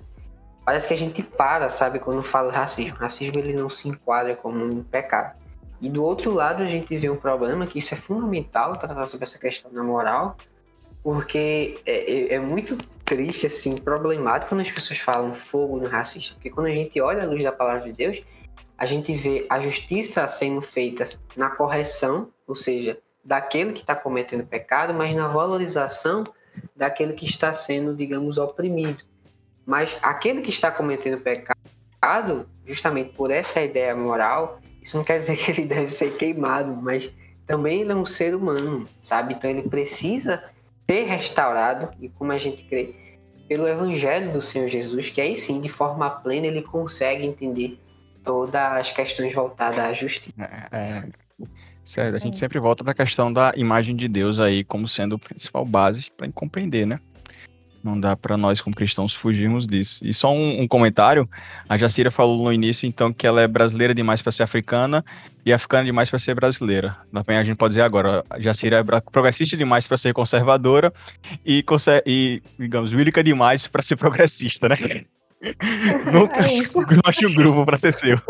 Parece que a gente para, sabe, quando fala racismo. Racismo ele não se enquadra como um pecado. E do outro lado a gente vê um problema que isso é fundamental tratar sobre essa questão da moral, porque é, é, é muito triste, assim, problemático quando as pessoas falam fogo no racismo. Porque quando a gente olha a luz da palavra de Deus, a gente vê a justiça sendo feita na correção, ou seja, daquele que está cometendo pecado, mas na valorização daquele que está sendo, digamos, oprimido. Mas aquele que está cometendo pecado, justamente por essa ideia moral, isso não quer dizer que ele deve ser queimado, mas também ele é um ser humano, sabe? Então ele precisa ser restaurado e como a gente crê pelo evangelho do Senhor Jesus, que aí sim, de forma plena, ele consegue entender todas as questões voltadas à justiça. É, é, certo, a gente sempre volta para a questão da imagem de Deus aí como sendo a principal base para compreender, né? Não dá para nós, como cristãos, fugirmos disso. E só um, um, comentário: a Jacira falou no início, então, que ela é brasileira demais para ser africana e africana demais para ser brasileira. Também a gente pode dizer agora: a Jacira é progressista demais para ser conservadora e, e, digamos, bíblica demais para ser progressista, né? Nunca é não acho um grupo para ser seu.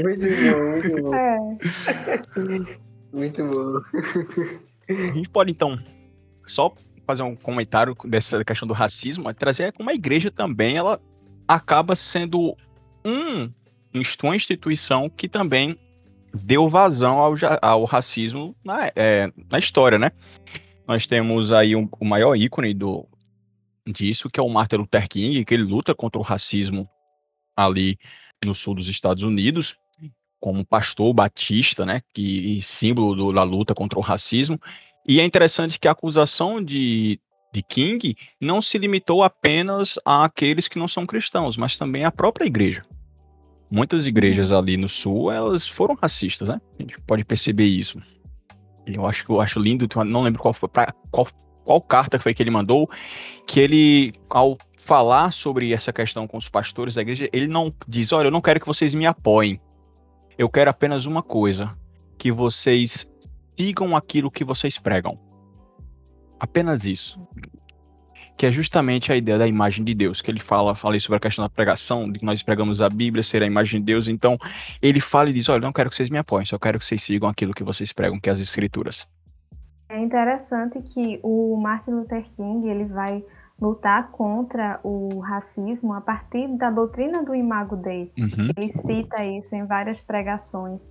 muito bom, muito bom. É. Muito bom. A gente pode, então, só fazer um comentário dessa questão do racismo, é trazer como a igreja também ela acaba sendo um, uma instituição que também deu vazão ao, ao racismo na, é, na história, né? Nós temos aí um, o maior ícone do, disso, que é o Martin Luther King, que ele luta contra o racismo ali no sul dos Estados Unidos, como pastor batista, né, que símbolo do, da luta contra o racismo. E é interessante que a acusação de, de King não se limitou apenas àqueles que não são cristãos, mas também à própria igreja. Muitas igrejas uhum. ali no sul, elas foram racistas, né? A gente pode perceber isso. Eu acho que eu acho lindo, não lembro qual foi qual, qual carta foi que ele mandou, que ele ao falar sobre essa questão com os pastores da igreja, ele não diz, olha, eu não quero que vocês me apoiem. Eu quero apenas uma coisa, que vocês sigam aquilo que vocês pregam. Apenas isso. Que é justamente a ideia da imagem de Deus, que ele fala, falei sobre a questão da pregação, de que nós pregamos a Bíblia, ser a imagem de Deus, então ele fala e diz, olha, não quero que vocês me apoiem, só quero que vocês sigam aquilo que vocês pregam, que é as escrituras. É interessante que o Martin Luther King, ele vai lutar contra o racismo a partir da doutrina do Imago Dei. Uhum. Ele cita isso em várias pregações.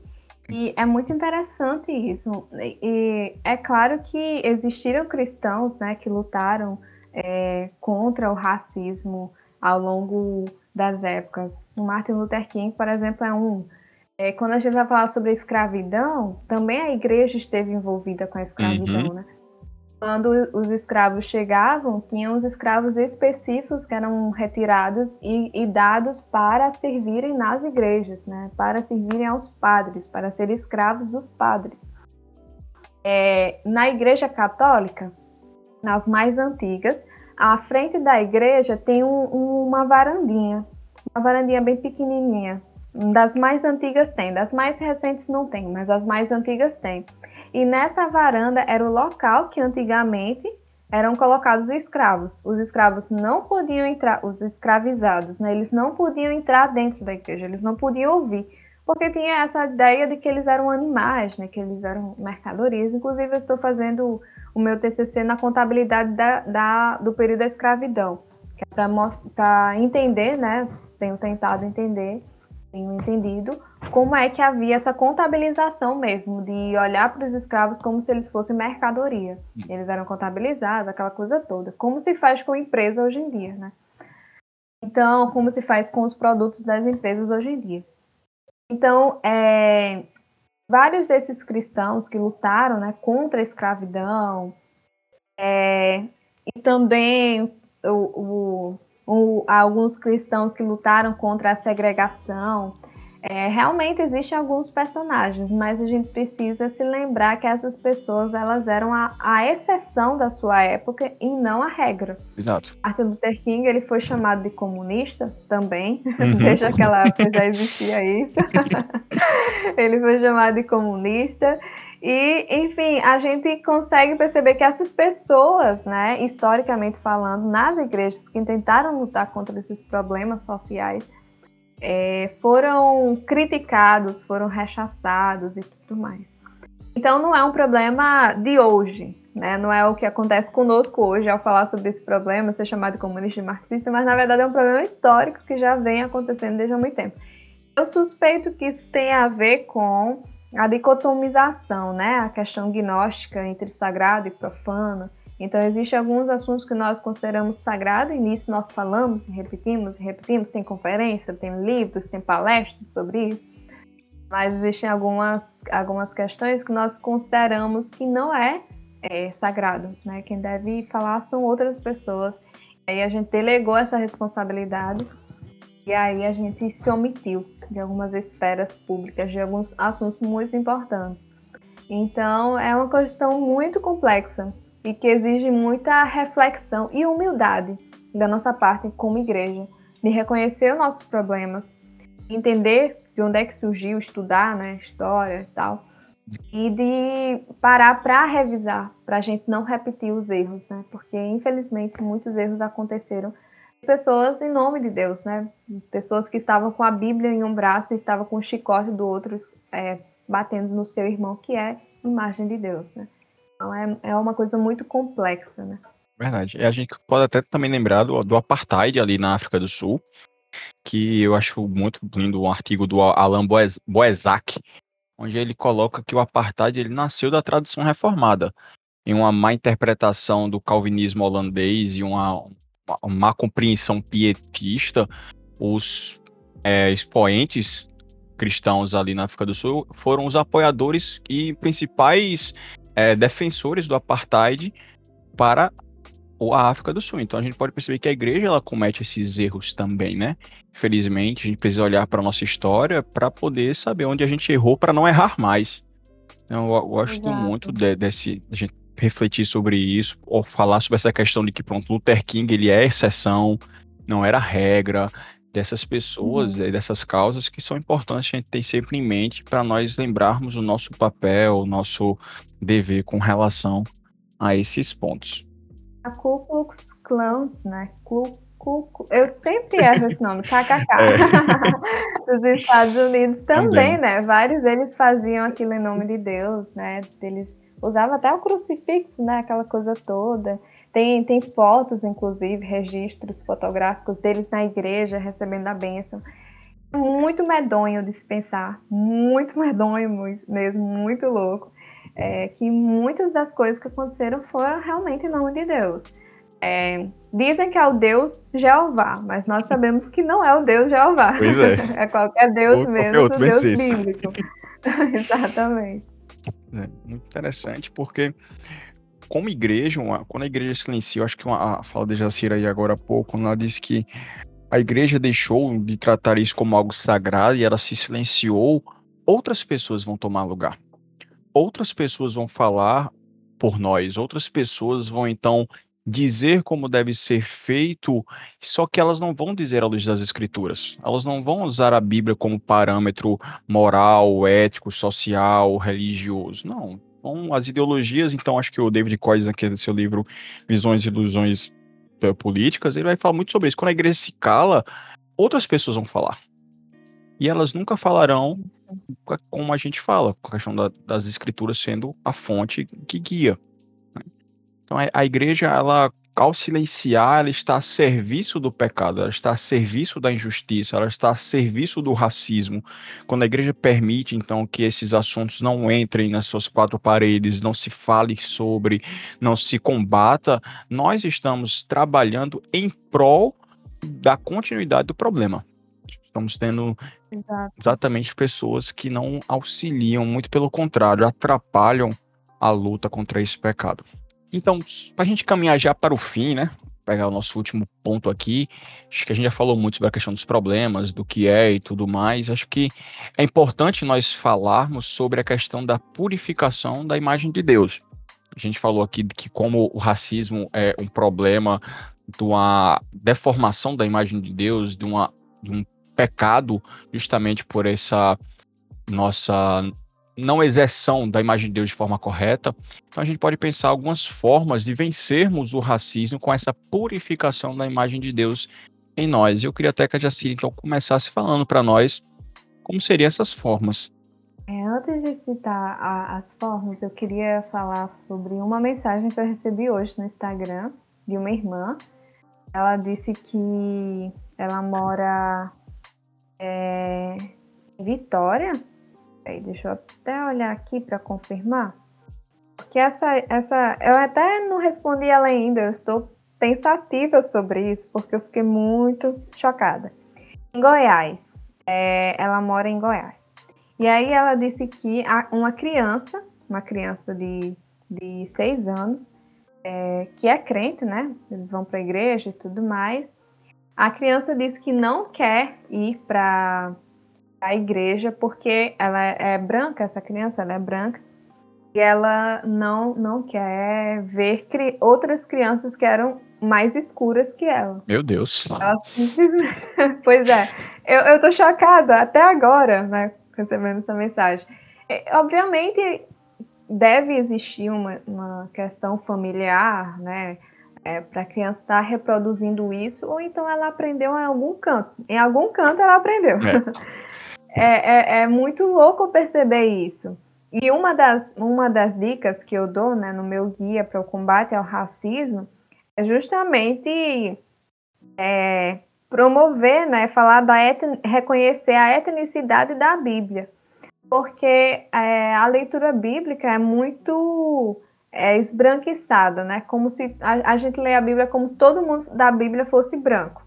E é muito interessante isso. E é claro que existiram cristãos né, que lutaram é, contra o racismo ao longo das épocas. O Martin Luther King, por exemplo, é um. É, quando a gente vai falar sobre a escravidão, também a igreja esteve envolvida com a escravidão, uhum. né? Quando os escravos chegavam, tinham os escravos específicos que eram retirados e, e, dados para servirem nas igrejas, né? para servirem aos padres, para ser escravos dos padres. É, na igreja católica, nas mais antigas, à frente da igreja tem um, uma varandinha, uma varandinha bem pequenininha. Das mais antigas tem, das mais recentes não tem, mas as mais antigas tem. E nessa varanda era o local que antigamente eram colocados os escravos. Os escravos não podiam entrar, os escravizados, né? Eles não podiam entrar dentro da igreja, eles não podiam ouvir, porque tinha essa ideia de que eles eram animais, né? Que eles eram mercadorias. Inclusive, eu estou fazendo o meu TCC na contabilidade da, da do período da escravidão, que é para entender, né? Tenho tentado entender tenho entendido, como é que havia essa contabilização mesmo, de olhar para os escravos como se eles fossem mercadoria. Hum. Eles eram contabilizados, aquela coisa toda. Como se faz com a empresa hoje em dia, né? Então, como se faz com os produtos das empresas hoje em dia. Então, é, vários desses cristãos que lutaram né, contra a escravidão, é, e também o, o, o, alguns cristãos que lutaram contra a segregação, é, realmente existem alguns personagens, mas a gente precisa se lembrar que essas pessoas elas eram a, a exceção da sua época e não a regra. Exato. Martin Luther King ele foi chamado de comunista também, uhum. desde aquela época já existia isso. ele foi chamado de comunista e, enfim, a gente consegue perceber que essas pessoas, né, historicamente falando, nas igrejas que tentaram lutar contra esses problemas sociais é, foram criticados, foram rechaçados e tudo mais. Então não é um problema de hoje, né? Não é o que acontece conosco hoje ao falar sobre esse problema, ser chamado de comunista e marxista, mas na verdade é um problema histórico que já vem acontecendo desde há muito tempo. Eu suspeito que isso tem a ver com a dicotomização, né? A questão gnóstica entre sagrado e profano, então, existem alguns assuntos que nós consideramos sagrados, e nisso nós falamos repetimos repetimos. Tem conferência, tem livros, tem palestras sobre isso. Mas existem algumas, algumas questões que nós consideramos que não é, é sagrado. Né? Quem deve falar são outras pessoas. Aí a gente delegou essa responsabilidade e aí a gente se omitiu de algumas esferas públicas, de alguns assuntos muito importantes. Então, é uma questão muito complexa e que exige muita reflexão e humildade da nossa parte como igreja, de reconhecer os nossos problemas, entender de onde é que surgiu, estudar, né, história e tal, e de parar para revisar, para a gente não repetir os erros, né, porque infelizmente muitos erros aconteceram pessoas em nome de Deus, né, pessoas que estavam com a Bíblia em um braço e estavam com o chicote do outro é, batendo no seu irmão, que é imagem de Deus, né. Então é, é uma coisa muito complexa, né? Verdade. E a gente pode até também lembrar do, do apartheid ali na África do Sul, que eu acho muito lindo um artigo do Alan Boesak, onde ele coloca que o apartheid ele nasceu da tradição reformada, em uma má interpretação do calvinismo holandês e uma, uma má compreensão pietista, os é, expoentes cristãos ali na África do Sul foram os apoiadores e principais é, defensores do apartheid para a África do Sul. Então a gente pode perceber que a igreja ela comete esses erros também, né? Infelizmente, a gente precisa olhar para a nossa história para poder saber onde a gente errou para não errar mais. Então, eu, eu gosto Exato. muito de, desse a gente refletir sobre isso ou falar sobre essa questão de que pronto, Luther King ele é exceção, não era regra dessas pessoas, uhum. dessas causas que são importantes a gente ter sempre em mente para nós lembrarmos o nosso papel, o nosso dever com relação a esses pontos. A Ku Klux Klan, né? Ku, Ku, eu sempre erro esse nome, KKK. É. Dos Estados Unidos também, também, né? Vários deles faziam aquilo em nome de Deus, né? Eles usavam até o crucifixo, né? Aquela coisa toda. Tem, tem fotos, inclusive, registros fotográficos deles na igreja recebendo a bênção. Muito medonho de se pensar, muito medonho mesmo, muito louco é, que muitas das coisas que aconteceram foram realmente em nome de Deus. É, dizem que é o Deus Jeová, mas nós sabemos que não é o Deus Jeová. Pois é. é qualquer Deus Ou mesmo, o Deus bíblico. Exatamente. É, muito interessante, porque como igreja, uma, quando a igreja silenciou, acho que uma, a fala de Jacira aí agora há pouco, ela disse que a igreja deixou de tratar isso como algo sagrado e ela se silenciou, outras pessoas vão tomar lugar. Outras pessoas vão falar por nós, outras pessoas vão então dizer como deve ser feito, só que elas não vão dizer à luz das escrituras. Elas não vão usar a Bíblia como parâmetro moral, ético, social, religioso. Não. Então, as ideologias, então, acho que o David Coyes, aqui no seu livro Visões e Ilusões eh, Políticas, ele vai falar muito sobre isso. Quando a igreja se cala, outras pessoas vão falar. E elas nunca falarão como a gente fala, com a questão da, das escrituras sendo a fonte que guia. Então a, a, igreja, ela ao silenciar, ela está a serviço do pecado, ela está a serviço da injustiça, ela está a serviço do racismo. Quando a igreja permite, então, que esses assuntos não entrem nas suas quatro paredes, não se fale sobre, não se combata, nós estamos trabalhando em prol da continuidade do problema. Estamos tendo Exato. exatamente pessoas que não auxiliam, muito pelo contrário, atrapalham a luta contra esse pecado. Então, para a gente caminhar já para o fim, né? Pegar o nosso último ponto aqui. Acho que a gente já falou muito sobre a questão dos problemas, do que é e tudo mais. Acho que é importante nós falarmos sobre a questão da purificação da imagem de Deus. A gente falou aqui que como o racismo é um problema de uma deformação da imagem de Deus, de, uma, de um pecado, justamente por essa nossa não exerção da imagem de Deus de forma correta. Então a gente pode pensar algumas formas de vencermos o racismo com essa purificação da imagem de Deus em nós. Eu queria até que a Jacira então começasse falando para nós como seriam essas formas. É, antes de citar a, as formas, eu queria falar sobre uma mensagem que eu recebi hoje no Instagram de uma irmã. Ela disse que ela mora é, em Vitória, Peraí, deixa eu até olhar aqui para confirmar. Porque essa, essa. Eu até não respondi ela ainda, eu estou pensativa sobre isso, porque eu fiquei muito chocada. Em Goiás, é, ela mora em Goiás. E aí ela disse que uma criança, uma criança de, de seis anos, é, que é crente, né? Eles vão para a igreja e tudo mais. A criança disse que não quer ir para a igreja porque ela é branca, essa criança ela é branca, e ela não, não quer ver cri outras crianças que eram mais escuras que ela. Meu Deus. Ela, pois é, eu, eu tô chocada até agora, né, recebendo essa mensagem. E, obviamente, deve existir uma, uma questão familiar, né, é, para a criança estar tá reproduzindo isso, ou então ela aprendeu em algum canto. Em algum canto ela aprendeu. É. é, é, é muito louco perceber isso. E uma das, uma das dicas que eu dou né, no meu guia para o combate ao racismo é justamente é, promover, né, falar da etn, reconhecer a etnicidade da Bíblia. Porque é, a leitura bíblica é muito é, esbranquiçada, né? Como se a, a gente lê a Bíblia como se todo mundo da Bíblia fosse branco.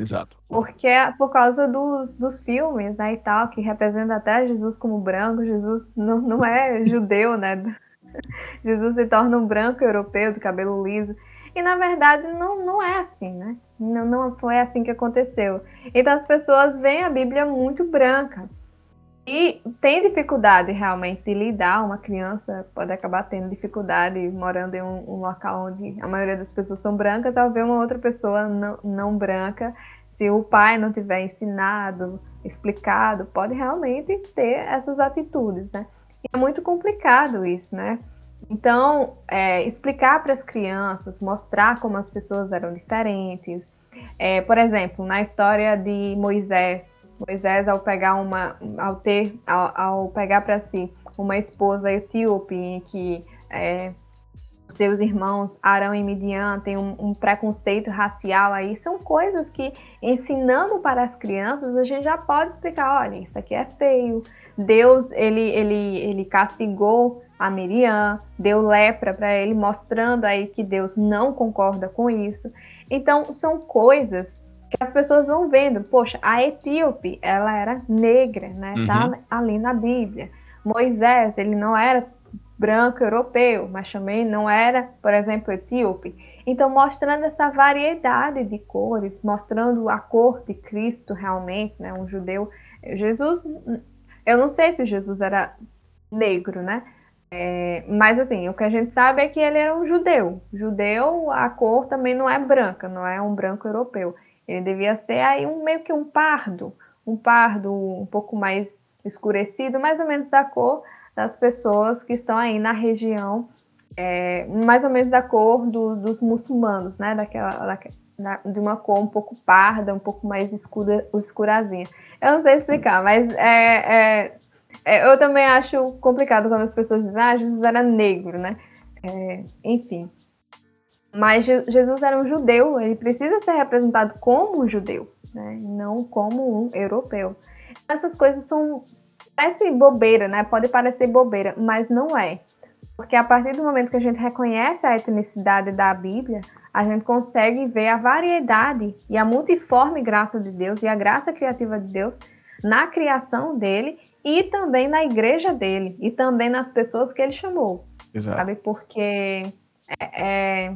Exato. Porque é por causa dos, dos filmes, né, e tal, que representa até Jesus como branco, Jesus não, não é judeu, né? Jesus se torna um branco europeu de cabelo liso. E na verdade não, não é assim, né? Não, não foi assim que aconteceu. Então as pessoas veem a Bíblia muito branca. E tem dificuldade realmente de lidar, uma criança pode acabar tendo dificuldade morando em um, um, local onde a maioria das pessoas são brancas, ao ver uma outra pessoa não, não branca, se o pai não tiver ensinado, explicado, pode realmente ter essas atitudes, né? E é muito complicado isso, né? Então, é, explicar para as crianças, mostrar como as pessoas eram diferentes. É, por exemplo, na história de Moisés, Moisés ao pegar uma, ao ter, ao, ao pegar para si uma esposa etíope em que é, seus irmãos Arão e Midian têm um, um, preconceito racial aí, são coisas que ensinando para as crianças a gente já pode explicar, olha, isso aqui é feio. Deus ele ele ele castigou a Miriam, deu lepra para ele, mostrando aí que Deus não concorda com isso. Então são coisas que as pessoas vão vendo, poxa, a etíope, ela era negra, né? Uhum. Tá ali na Bíblia. Moisés, ele não era branco europeu, mas também não era, por exemplo, etíope. Então, mostrando essa variedade de cores, mostrando a cor de Cristo realmente, né? Um judeu. Jesus, eu não sei se Jesus era negro, né? É, mas assim, o que a gente sabe é que ele era um judeu. Judeu, a cor também não é branca, não é um branco europeu. Ele devia ser aí um meio que um pardo, um pardo um pouco mais escurecido, mais ou menos da cor das pessoas que estão aí na região, é, mais ou menos da cor do, dos muçulmanos, né? Daquela, da, de uma cor um pouco parda, um pouco mais escura, escurazinha. Eu não sei explicar, mas é, é, é, eu também acho complicado quando as pessoas dizem, ah, Jesus era negro, né? É, enfim. Mas Jesus era um judeu, ele precisa ser representado como um judeu, né? não como um europeu. Essas coisas são parece bobeira, né? Pode parecer bobeira, mas não é. Porque a partir do momento que a gente reconhece a etnicidade da Bíblia, a gente consegue ver a variedade e a multiforme graça de Deus e a graça criativa de Deus na criação dele e também na igreja dele e também nas pessoas que ele chamou. Exato. Sabe? Porque é, é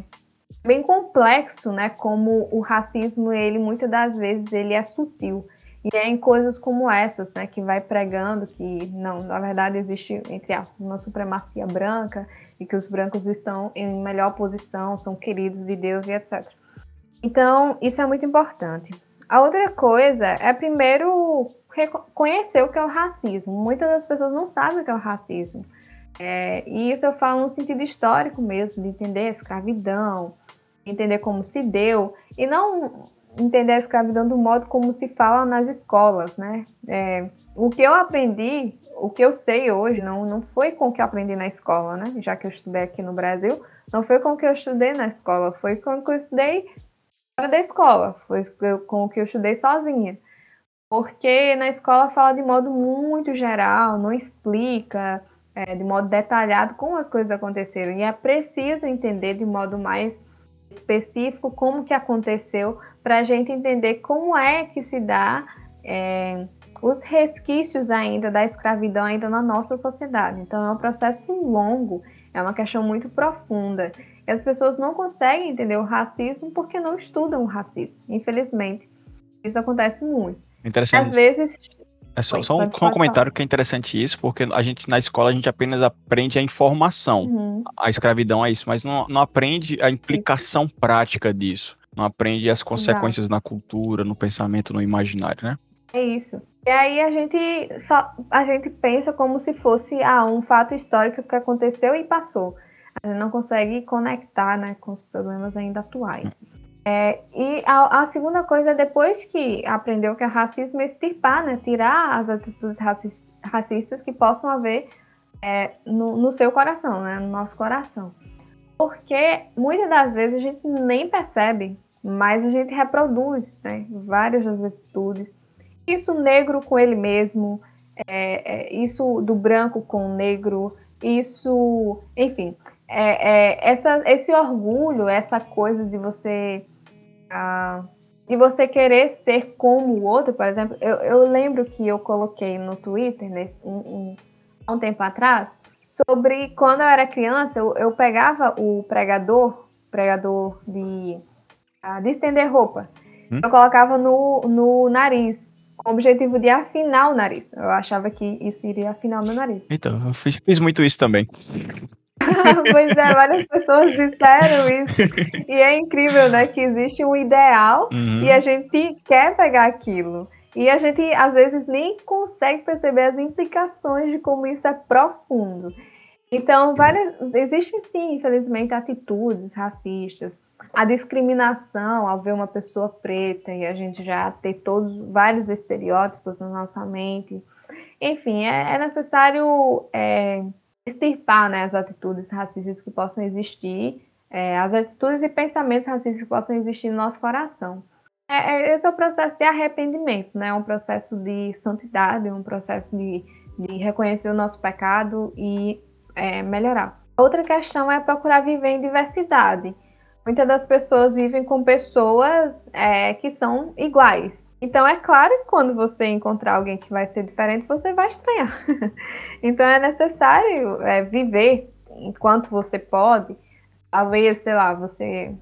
bem complexo, né? Como o racismo, ele muitas das vezes ele é sutil. E é em coisas como essas, né, que vai pregando que não, na verdade existe entre aspas uma supremacia branca e que os brancos estão em melhor posição, são queridos de Deus e etc. Então, isso é muito importante. A outra coisa é primeiro conhecer o que é o racismo. Muitas das pessoas não sabem o que é o racismo. É, e isso eu falo no sentido histórico mesmo, de entender a escravidão, entender como se deu, e não entender a escravidão do modo como se fala nas escolas, né? É, o que eu aprendi, o que eu sei hoje, não, não foi com o que eu aprendi na escola, né? Já que eu estudei aqui no Brasil, não foi com o que eu estudei na escola, foi com o que eu estudei fora da escola, foi com o que eu estudei sozinha. Porque na escola fala de modo muito geral, não explica é, de modo detalhado como as coisas aconteceram. E é preciso entender de modo mais específico como que aconteceu para a gente entender como é que se dá é, os resquícios ainda da escravidão ainda na nossa sociedade. Então é um processo longo, é uma questão muito profunda. E as pessoas não conseguem entender o racismo porque não estudam o racismo, infelizmente. Isso acontece muito. Às vezes é só, só um, um comentário que é interessante isso, porque a gente na escola a gente apenas aprende a informação. Uhum. A escravidão é isso, mas não, não aprende a implicação prática disso. Não aprende as consequências Exato. na cultura, no pensamento, no imaginário, né? É isso. E aí a gente só a gente pensa como se fosse ah, um fato histórico que aconteceu e passou. A gente não consegue conectar né, com os problemas ainda atuais. Uhum. É, e a, a, segunda coisa, depois que aprendeu que é racismo, é extirpar, né? Tirar as atitudes racistas que possam haver é, no, no, seu coração, né? No nosso coração. Porque muitas das vezes a gente nem percebe, mas a gente reproduz né? várias das atitudes. Isso negro com ele mesmo, é, é isso do branco com o negro, isso, enfim, é, é, essa, esse orgulho, essa coisa de você ah, de você querer ser como o outro, por exemplo, eu, eu lembro que eu coloquei no Twitter, né, um, um, há um tempo atrás, sobre quando eu era criança, eu, eu pegava o pregador, pregador de, ah, de estender roupa, hum? eu colocava no, no nariz, com o objetivo de afinar o nariz. Eu achava que isso iria afinar o meu nariz. Então, eu fiz, fiz muito isso também. pois é, várias pessoas disseram isso. E é incrível, né? Que existe um ideal uhum. e a gente quer pegar aquilo. E a gente, às vezes, nem consegue perceber as implicações de como isso é profundo. Então, várias, existem sim, infelizmente, atitudes racistas. A discriminação ao ver uma pessoa preta e a gente já ter todos vários estereótipos na nossa mente. Enfim, é, é necessário é, extirpar né, as atitudes racistas que possam existir, é, as atitudes e pensamentos racistas que possam existir no nosso coração. É, é, esse é o processo de arrependimento, né? um processo de santidade, um processo de, de reconhecer o nosso pecado e é, melhorar. Outra questão é procurar viver em diversidade. Muitas das pessoas vivem com pessoas é, que são iguais, então, é claro que quando você encontrar alguém que vai ser diferente, você vai estranhar. então, é necessário é, viver enquanto você pode. Talvez, sei lá, você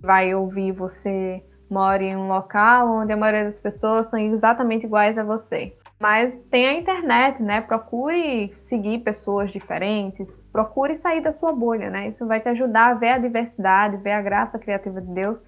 vai ouvir, você mora em um local onde a maioria das pessoas são exatamente iguais a você. Mas tem a internet, né? Procure seguir pessoas diferentes, procure sair da sua bolha, né? Isso vai te ajudar a ver a diversidade, ver a graça criativa de Deus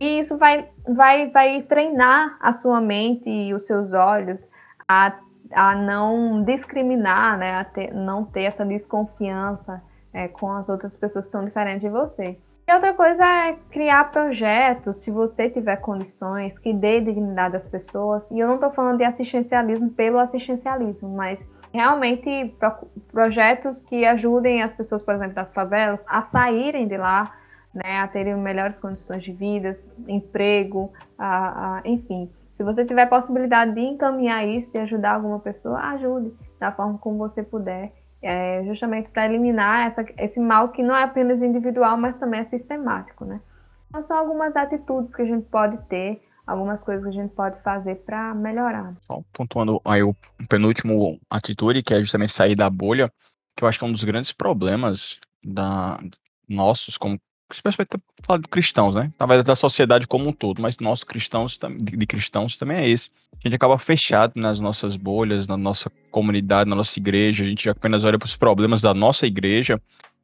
e isso vai, vai, vai treinar a sua mente e os seus olhos a, a não discriminar, né? a ter, não ter essa desconfiança é, com as outras pessoas que são diferentes de você. E outra coisa é criar projetos, se você tiver condições, que dê dignidade às pessoas. E eu não estou falando de assistencialismo pelo assistencialismo, mas realmente pro, projetos que ajudem as pessoas, por exemplo, das favelas, a saírem de lá, né, a terem melhores condições de vida, emprego, a, a, enfim. Se você tiver possibilidade de encaminhar isso, de ajudar alguma pessoa, ajude da forma como você puder, é, justamente para eliminar essa, esse mal que não é apenas individual, mas também é sistemático, né? Então, são algumas atitudes que a gente pode ter, algumas coisas que a gente pode fazer para melhorar. Só pontuando aí o penúltimo atitude, que é justamente sair da bolha, que eu acho que é um dos grandes problemas da nossos como especialmente falar de cristãos, né? Na verdade, da sociedade como um todo, mas nós cristãos de cristãos também é esse. A gente acaba fechado nas nossas bolhas, na nossa comunidade, na nossa igreja. A gente apenas olha para os problemas da nossa igreja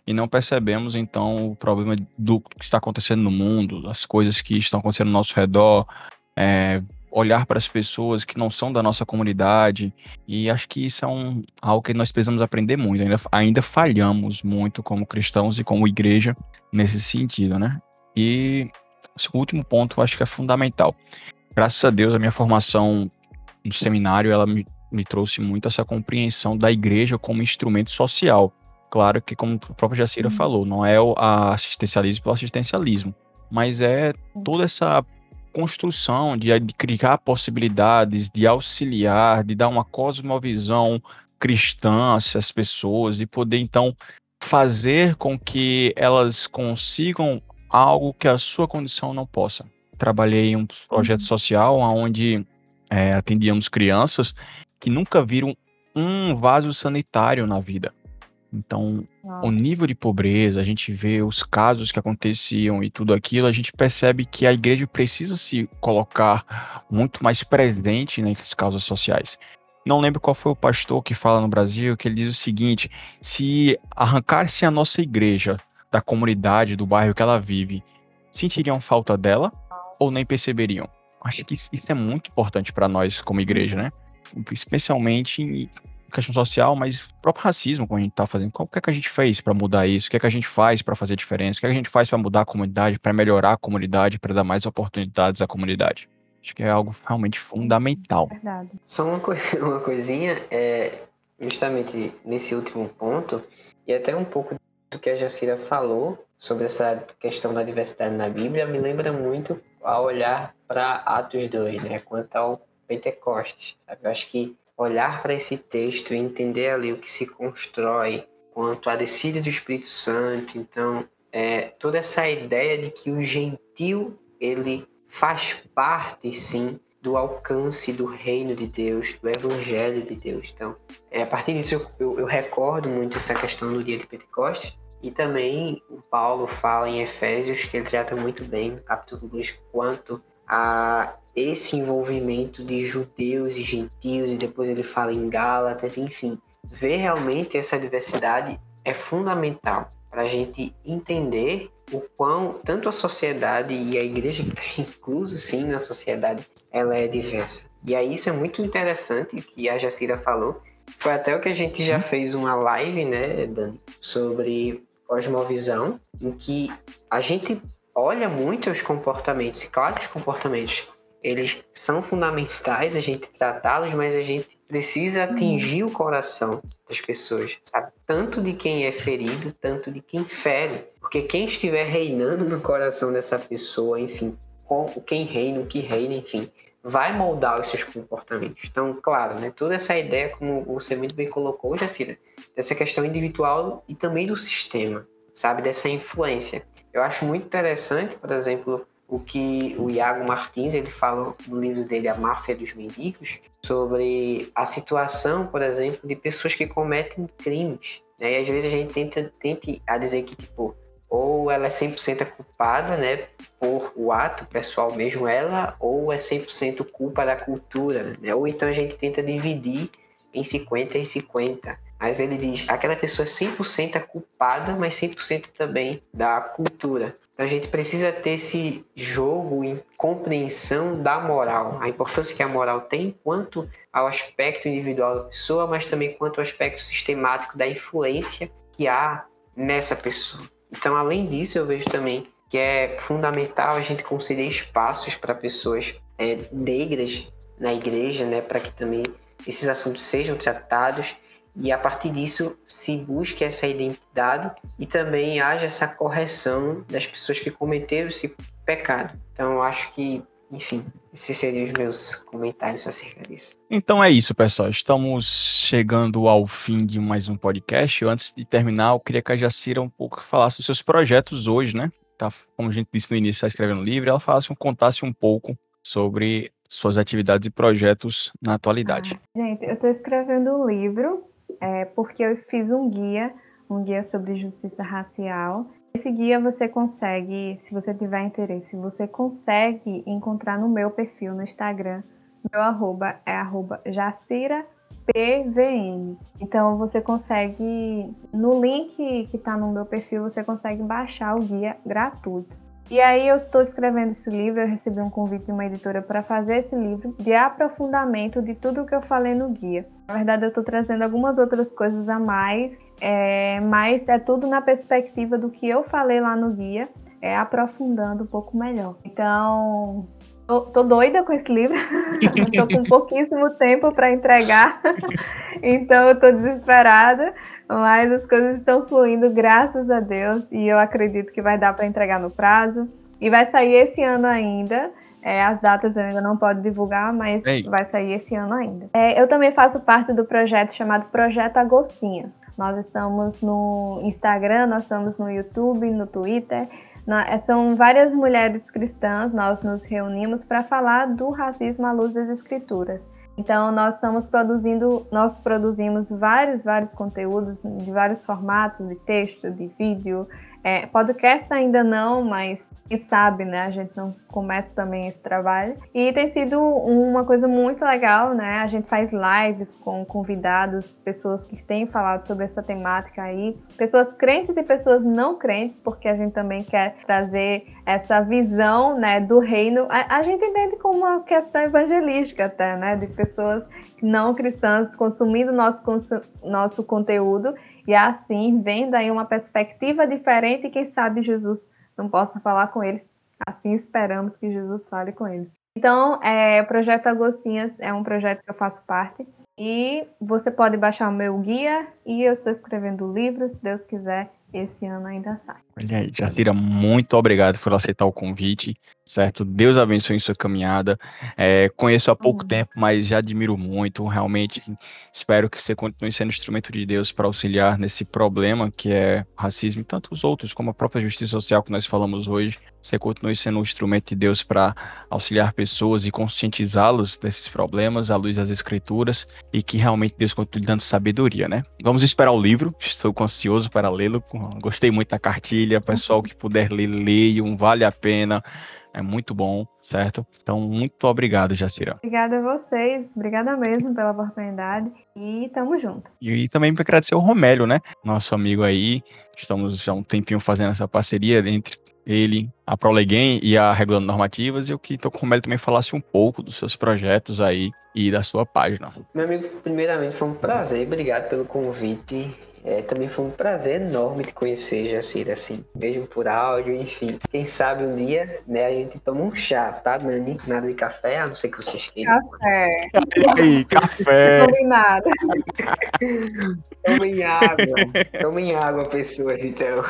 e não percebemos então o problema do que está acontecendo no mundo, as coisas que estão acontecendo ao nosso redor, é, olhar para as pessoas que não são da nossa comunidade. E acho que isso é um, algo que nós precisamos aprender muito. Ainda, ainda falhamos muito como cristãos e como igreja nesse sentido, né? E o último ponto eu acho que é fundamental. Graças a Deus, a minha formação no seminário, ela me, me trouxe muito essa compreensão da igreja como instrumento social. Claro que, como a própria Jacira uhum. falou, não é o assistencialismo pelo assistencialismo, mas é toda essa construção, de, de criar possibilidades, de auxiliar, de dar uma cosmovisão cristã às pessoas, de poder então fazer com que elas consigam algo que a sua condição não possa. Trabalhei em um projeto uhum. social onde é, atendíamos crianças que nunca viram um vaso sanitário na vida. Então, o nível de pobreza, a gente vê os casos que aconteciam e tudo aquilo, a gente percebe que a igreja precisa se colocar muito mais presente nessas causas sociais. Não lembro qual foi o pastor que fala no Brasil, que ele diz o seguinte: se arrancar-se a nossa igreja da comunidade, do bairro que ela vive, sentiriam falta dela ou nem perceberiam? Acho que isso é muito importante para nós como igreja, né? Especialmente questão social, mas o próprio racismo, como a gente está fazendo, o que é que a gente fez para mudar isso? O que é que a gente faz para fazer diferença? O que é que a gente faz para mudar a comunidade, para melhorar a comunidade, para dar mais oportunidades à comunidade? Acho que é algo realmente fundamental. Verdade. Só uma, co uma coisinha, é, justamente nesse último ponto, e até um pouco do que a Jacira falou sobre essa questão da diversidade na Bíblia, me lembra muito ao olhar para Atos 2, né, quanto ao Pentecostes. Sabe? Eu acho que olhar para esse texto e entender ali o que se constrói quanto à descida do Espírito Santo. Então, é, toda essa ideia de que o gentil ele faz parte, sim, do alcance do reino de Deus, do evangelho de Deus. Então, é, a partir disso, eu, eu, eu recordo muito essa questão no dia de Pentecostes. E também o Paulo fala em Efésios, que ele trata muito bem, no capítulo 2, quanto a esse envolvimento de judeus e gentios, e depois ele fala em Gálatas, enfim. Ver realmente essa diversidade é fundamental para a gente entender o quão tanto a sociedade e a igreja que está inclusa sim na sociedade ela é diversa. E aí isso é muito interessante que a Jacira falou. Foi até o que a gente já fez uma live, né, Dani, sobre cosmovisão, em que a gente olha muito os comportamentos, e claro que os comportamentos eles são fundamentais a gente tratá-los, mas a gente precisa atingir o coração das pessoas, sabe? Tanto de quem é ferido, tanto de quem fere. Porque quem estiver reinando no coração dessa pessoa, enfim, quem reina, o que reina, enfim, vai moldar os seus comportamentos. Então, claro, né, toda essa ideia, como você muito bem colocou, Jacira, dessa questão individual e também do sistema, sabe? Dessa influência. Eu acho muito interessante, por exemplo, o que o Iago Martins ele fala no livro dele A Máfia dos Mendigos sobre a situação, por exemplo, de pessoas que cometem crimes. Né? E às vezes a gente tenta, tenta a dizer que tipo ou ela é 100% culpada, né, por o ato pessoal mesmo ela, ou é 100% culpa da cultura, né? Ou então a gente tenta dividir em 50 e 50. Mas ele diz, aquela pessoa é 100% culpada, mas 100% também da cultura. Então a gente precisa ter esse jogo em compreensão da moral, a importância que a moral tem quanto ao aspecto individual da pessoa, mas também quanto ao aspecto sistemático da influência que há nessa pessoa. Então, além disso, eu vejo também que é fundamental a gente conceder espaços para pessoas é, negras na igreja, né, para que também esses assuntos sejam tratados e a partir disso se busque essa identidade e também haja essa correção das pessoas que cometeram esse pecado. Então, eu acho que, enfim, esses seriam os meus comentários acerca disso. Então é isso, pessoal. Estamos chegando ao fim de mais um podcast. Antes de terminar, eu queria que a Jacira um pouco falasse dos seus projetos hoje, né? Tá, como a gente disse no início, está escrevendo livro, ela falasse, contasse um pouco sobre suas atividades e projetos na atualidade. Ah, gente, eu estou escrevendo um livro é, porque eu fiz um guia, um guia sobre justiça racial. Esse guia você consegue, se você tiver interesse, você consegue encontrar no meu perfil no Instagram. Meu arroba é arroba. Então você consegue, no link que está no meu perfil, você consegue baixar o guia gratuito. E aí eu estou escrevendo esse livro, eu recebi um convite de uma editora para fazer esse livro de aprofundamento de tudo o que eu falei no guia. Na verdade, eu estou trazendo algumas outras coisas a mais, é, mas é tudo na perspectiva do que eu falei lá no guia, é aprofundando um pouco melhor. Então, Tô, tô, doida com esse livro, tô com pouquíssimo tempo para entregar, então eu desesperada, mas as coisas estão fluindo, graças a Deus, e eu acredito que vai dar para entregar no prazo. E vai sair esse ano ainda. É, as datas eu ainda não posso divulgar, mas Ei. vai sair esse ano ainda. É, eu também faço parte do projeto chamado Projeto Agostinho. Nós estamos no Instagram, nós estamos no YouTube, no Twitter. É, são várias mulheres cristãs, nós nos reunimos para falar do racismo à luz das escrituras. Então nós estamos produzindo, nós produzimos vários, vários conteúdos de vários formatos, de texto, de vídeo. É, podcast ainda não, mas e sabe, né? A gente não começa também esse trabalho. E tem sido uma coisa muito legal, né? A gente faz lives com convidados, pessoas que têm falado sobre essa temática aí, pessoas crentes e pessoas não crentes, porque a gente também quer trazer essa visão, né, do reino. A, a gente entende como uma questão evangelística até, né? De pessoas não cristãs consumindo nosso, nosso conteúdo e assim vendo aí uma perspectiva diferente quem sabe Jesus não possa falar com eles. Assim esperamos que Jesus fale com eles. Então, é, o Projeto Agostinhas é um projeto que eu faço parte. E você pode baixar o meu guia e eu estou escrevendo livros, se Deus quiser, esse ano ainda sai. Olha aí, Jacira, muito obrigado por aceitar o convite, certo? Deus abençoe em sua caminhada. É, conheço há pouco uhum. tempo, mas já admiro muito. Realmente espero que você continue sendo instrumento de Deus para auxiliar nesse problema que é o racismo e tantos outros, como a própria justiça social que nós falamos hoje. Você continue sendo um instrumento de Deus para auxiliar pessoas e conscientizá-las desses problemas à luz das escrituras e que realmente Deus continue dando sabedoria, né? Vamos esperar o livro, estou ansioso para lê-lo. Gostei muito da cartilha, pessoal que puder ler, leiam, vale a pena. É muito bom, certo? Então, muito obrigado, Jacira. Obrigada a vocês, obrigada mesmo pela oportunidade e tamo junto. E, e também para agradecer o Romélio, né? Nosso amigo aí. Estamos já um tempinho fazendo essa parceria entre ele, a Prolegem e a Regulando Normativas, e eu que com ele também falasse um pouco dos seus projetos aí e da sua página. Meu amigo, primeiramente foi um prazer, obrigado pelo convite. É, também foi um prazer enorme te conhecer, Jacira, assim, mesmo por áudio, enfim. Quem sabe um dia, né, a gente toma um chá, tá, Nani? Nada de café, a não ser que vocês queiram. Café. E aí, café. Combinado. Tomem água. Tomem água, pessoas, então.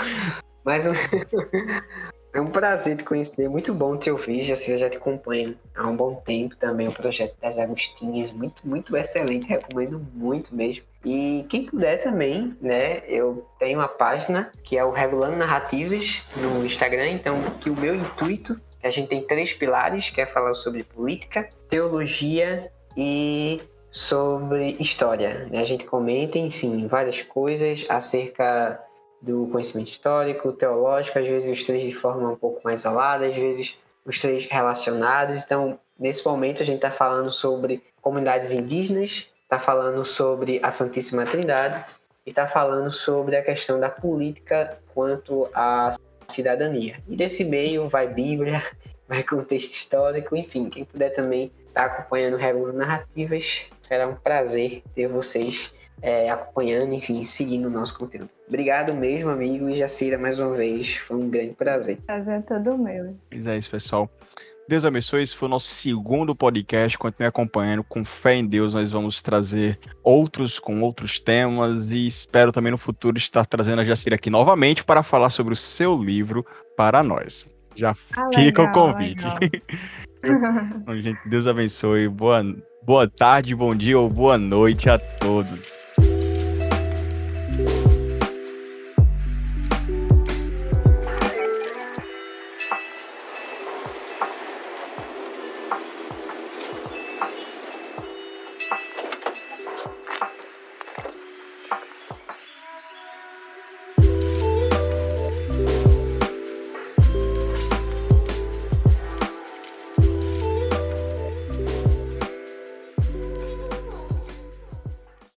Mas é um prazer te conhecer, muito bom te ouvir, já já te acompanho há um bom tempo também o projeto das Agostinhas, muito, muito excelente, recomendo muito mesmo. E quem puder também, né, eu tenho uma página que é o Regulando Narrativas no Instagram, então que o meu intuito, a gente tem três pilares, que é falar sobre política, teologia e sobre história. Né? A gente comenta, enfim, várias coisas acerca do conhecimento histórico, teológico, às vezes os três de forma um pouco mais isolada, às vezes os três relacionados. Então, nesse momento, a gente está falando sobre comunidades indígenas, está falando sobre a Santíssima Trindade e está falando sobre a questão da política quanto à cidadania. E desse meio vai Bíblia, vai contexto histórico, enfim, quem puder também estar tá acompanhando Regras Narrativas, será um prazer ter vocês é, acompanhando, enfim, seguindo o nosso conteúdo. Obrigado mesmo, amigo, e Jacira, mais uma vez, foi um grande prazer. Prazer é todo meu. Pois é isso, pessoal. Deus abençoe. Esse foi o nosso segundo podcast. Continue acompanhando. Com fé em Deus, nós vamos trazer outros com outros temas e espero também no futuro estar trazendo a Jacira aqui novamente para falar sobre o seu livro para nós. Já ah, fica legal, o convite. então, gente, Deus abençoe. Boa, boa tarde, bom dia ou boa noite a todos.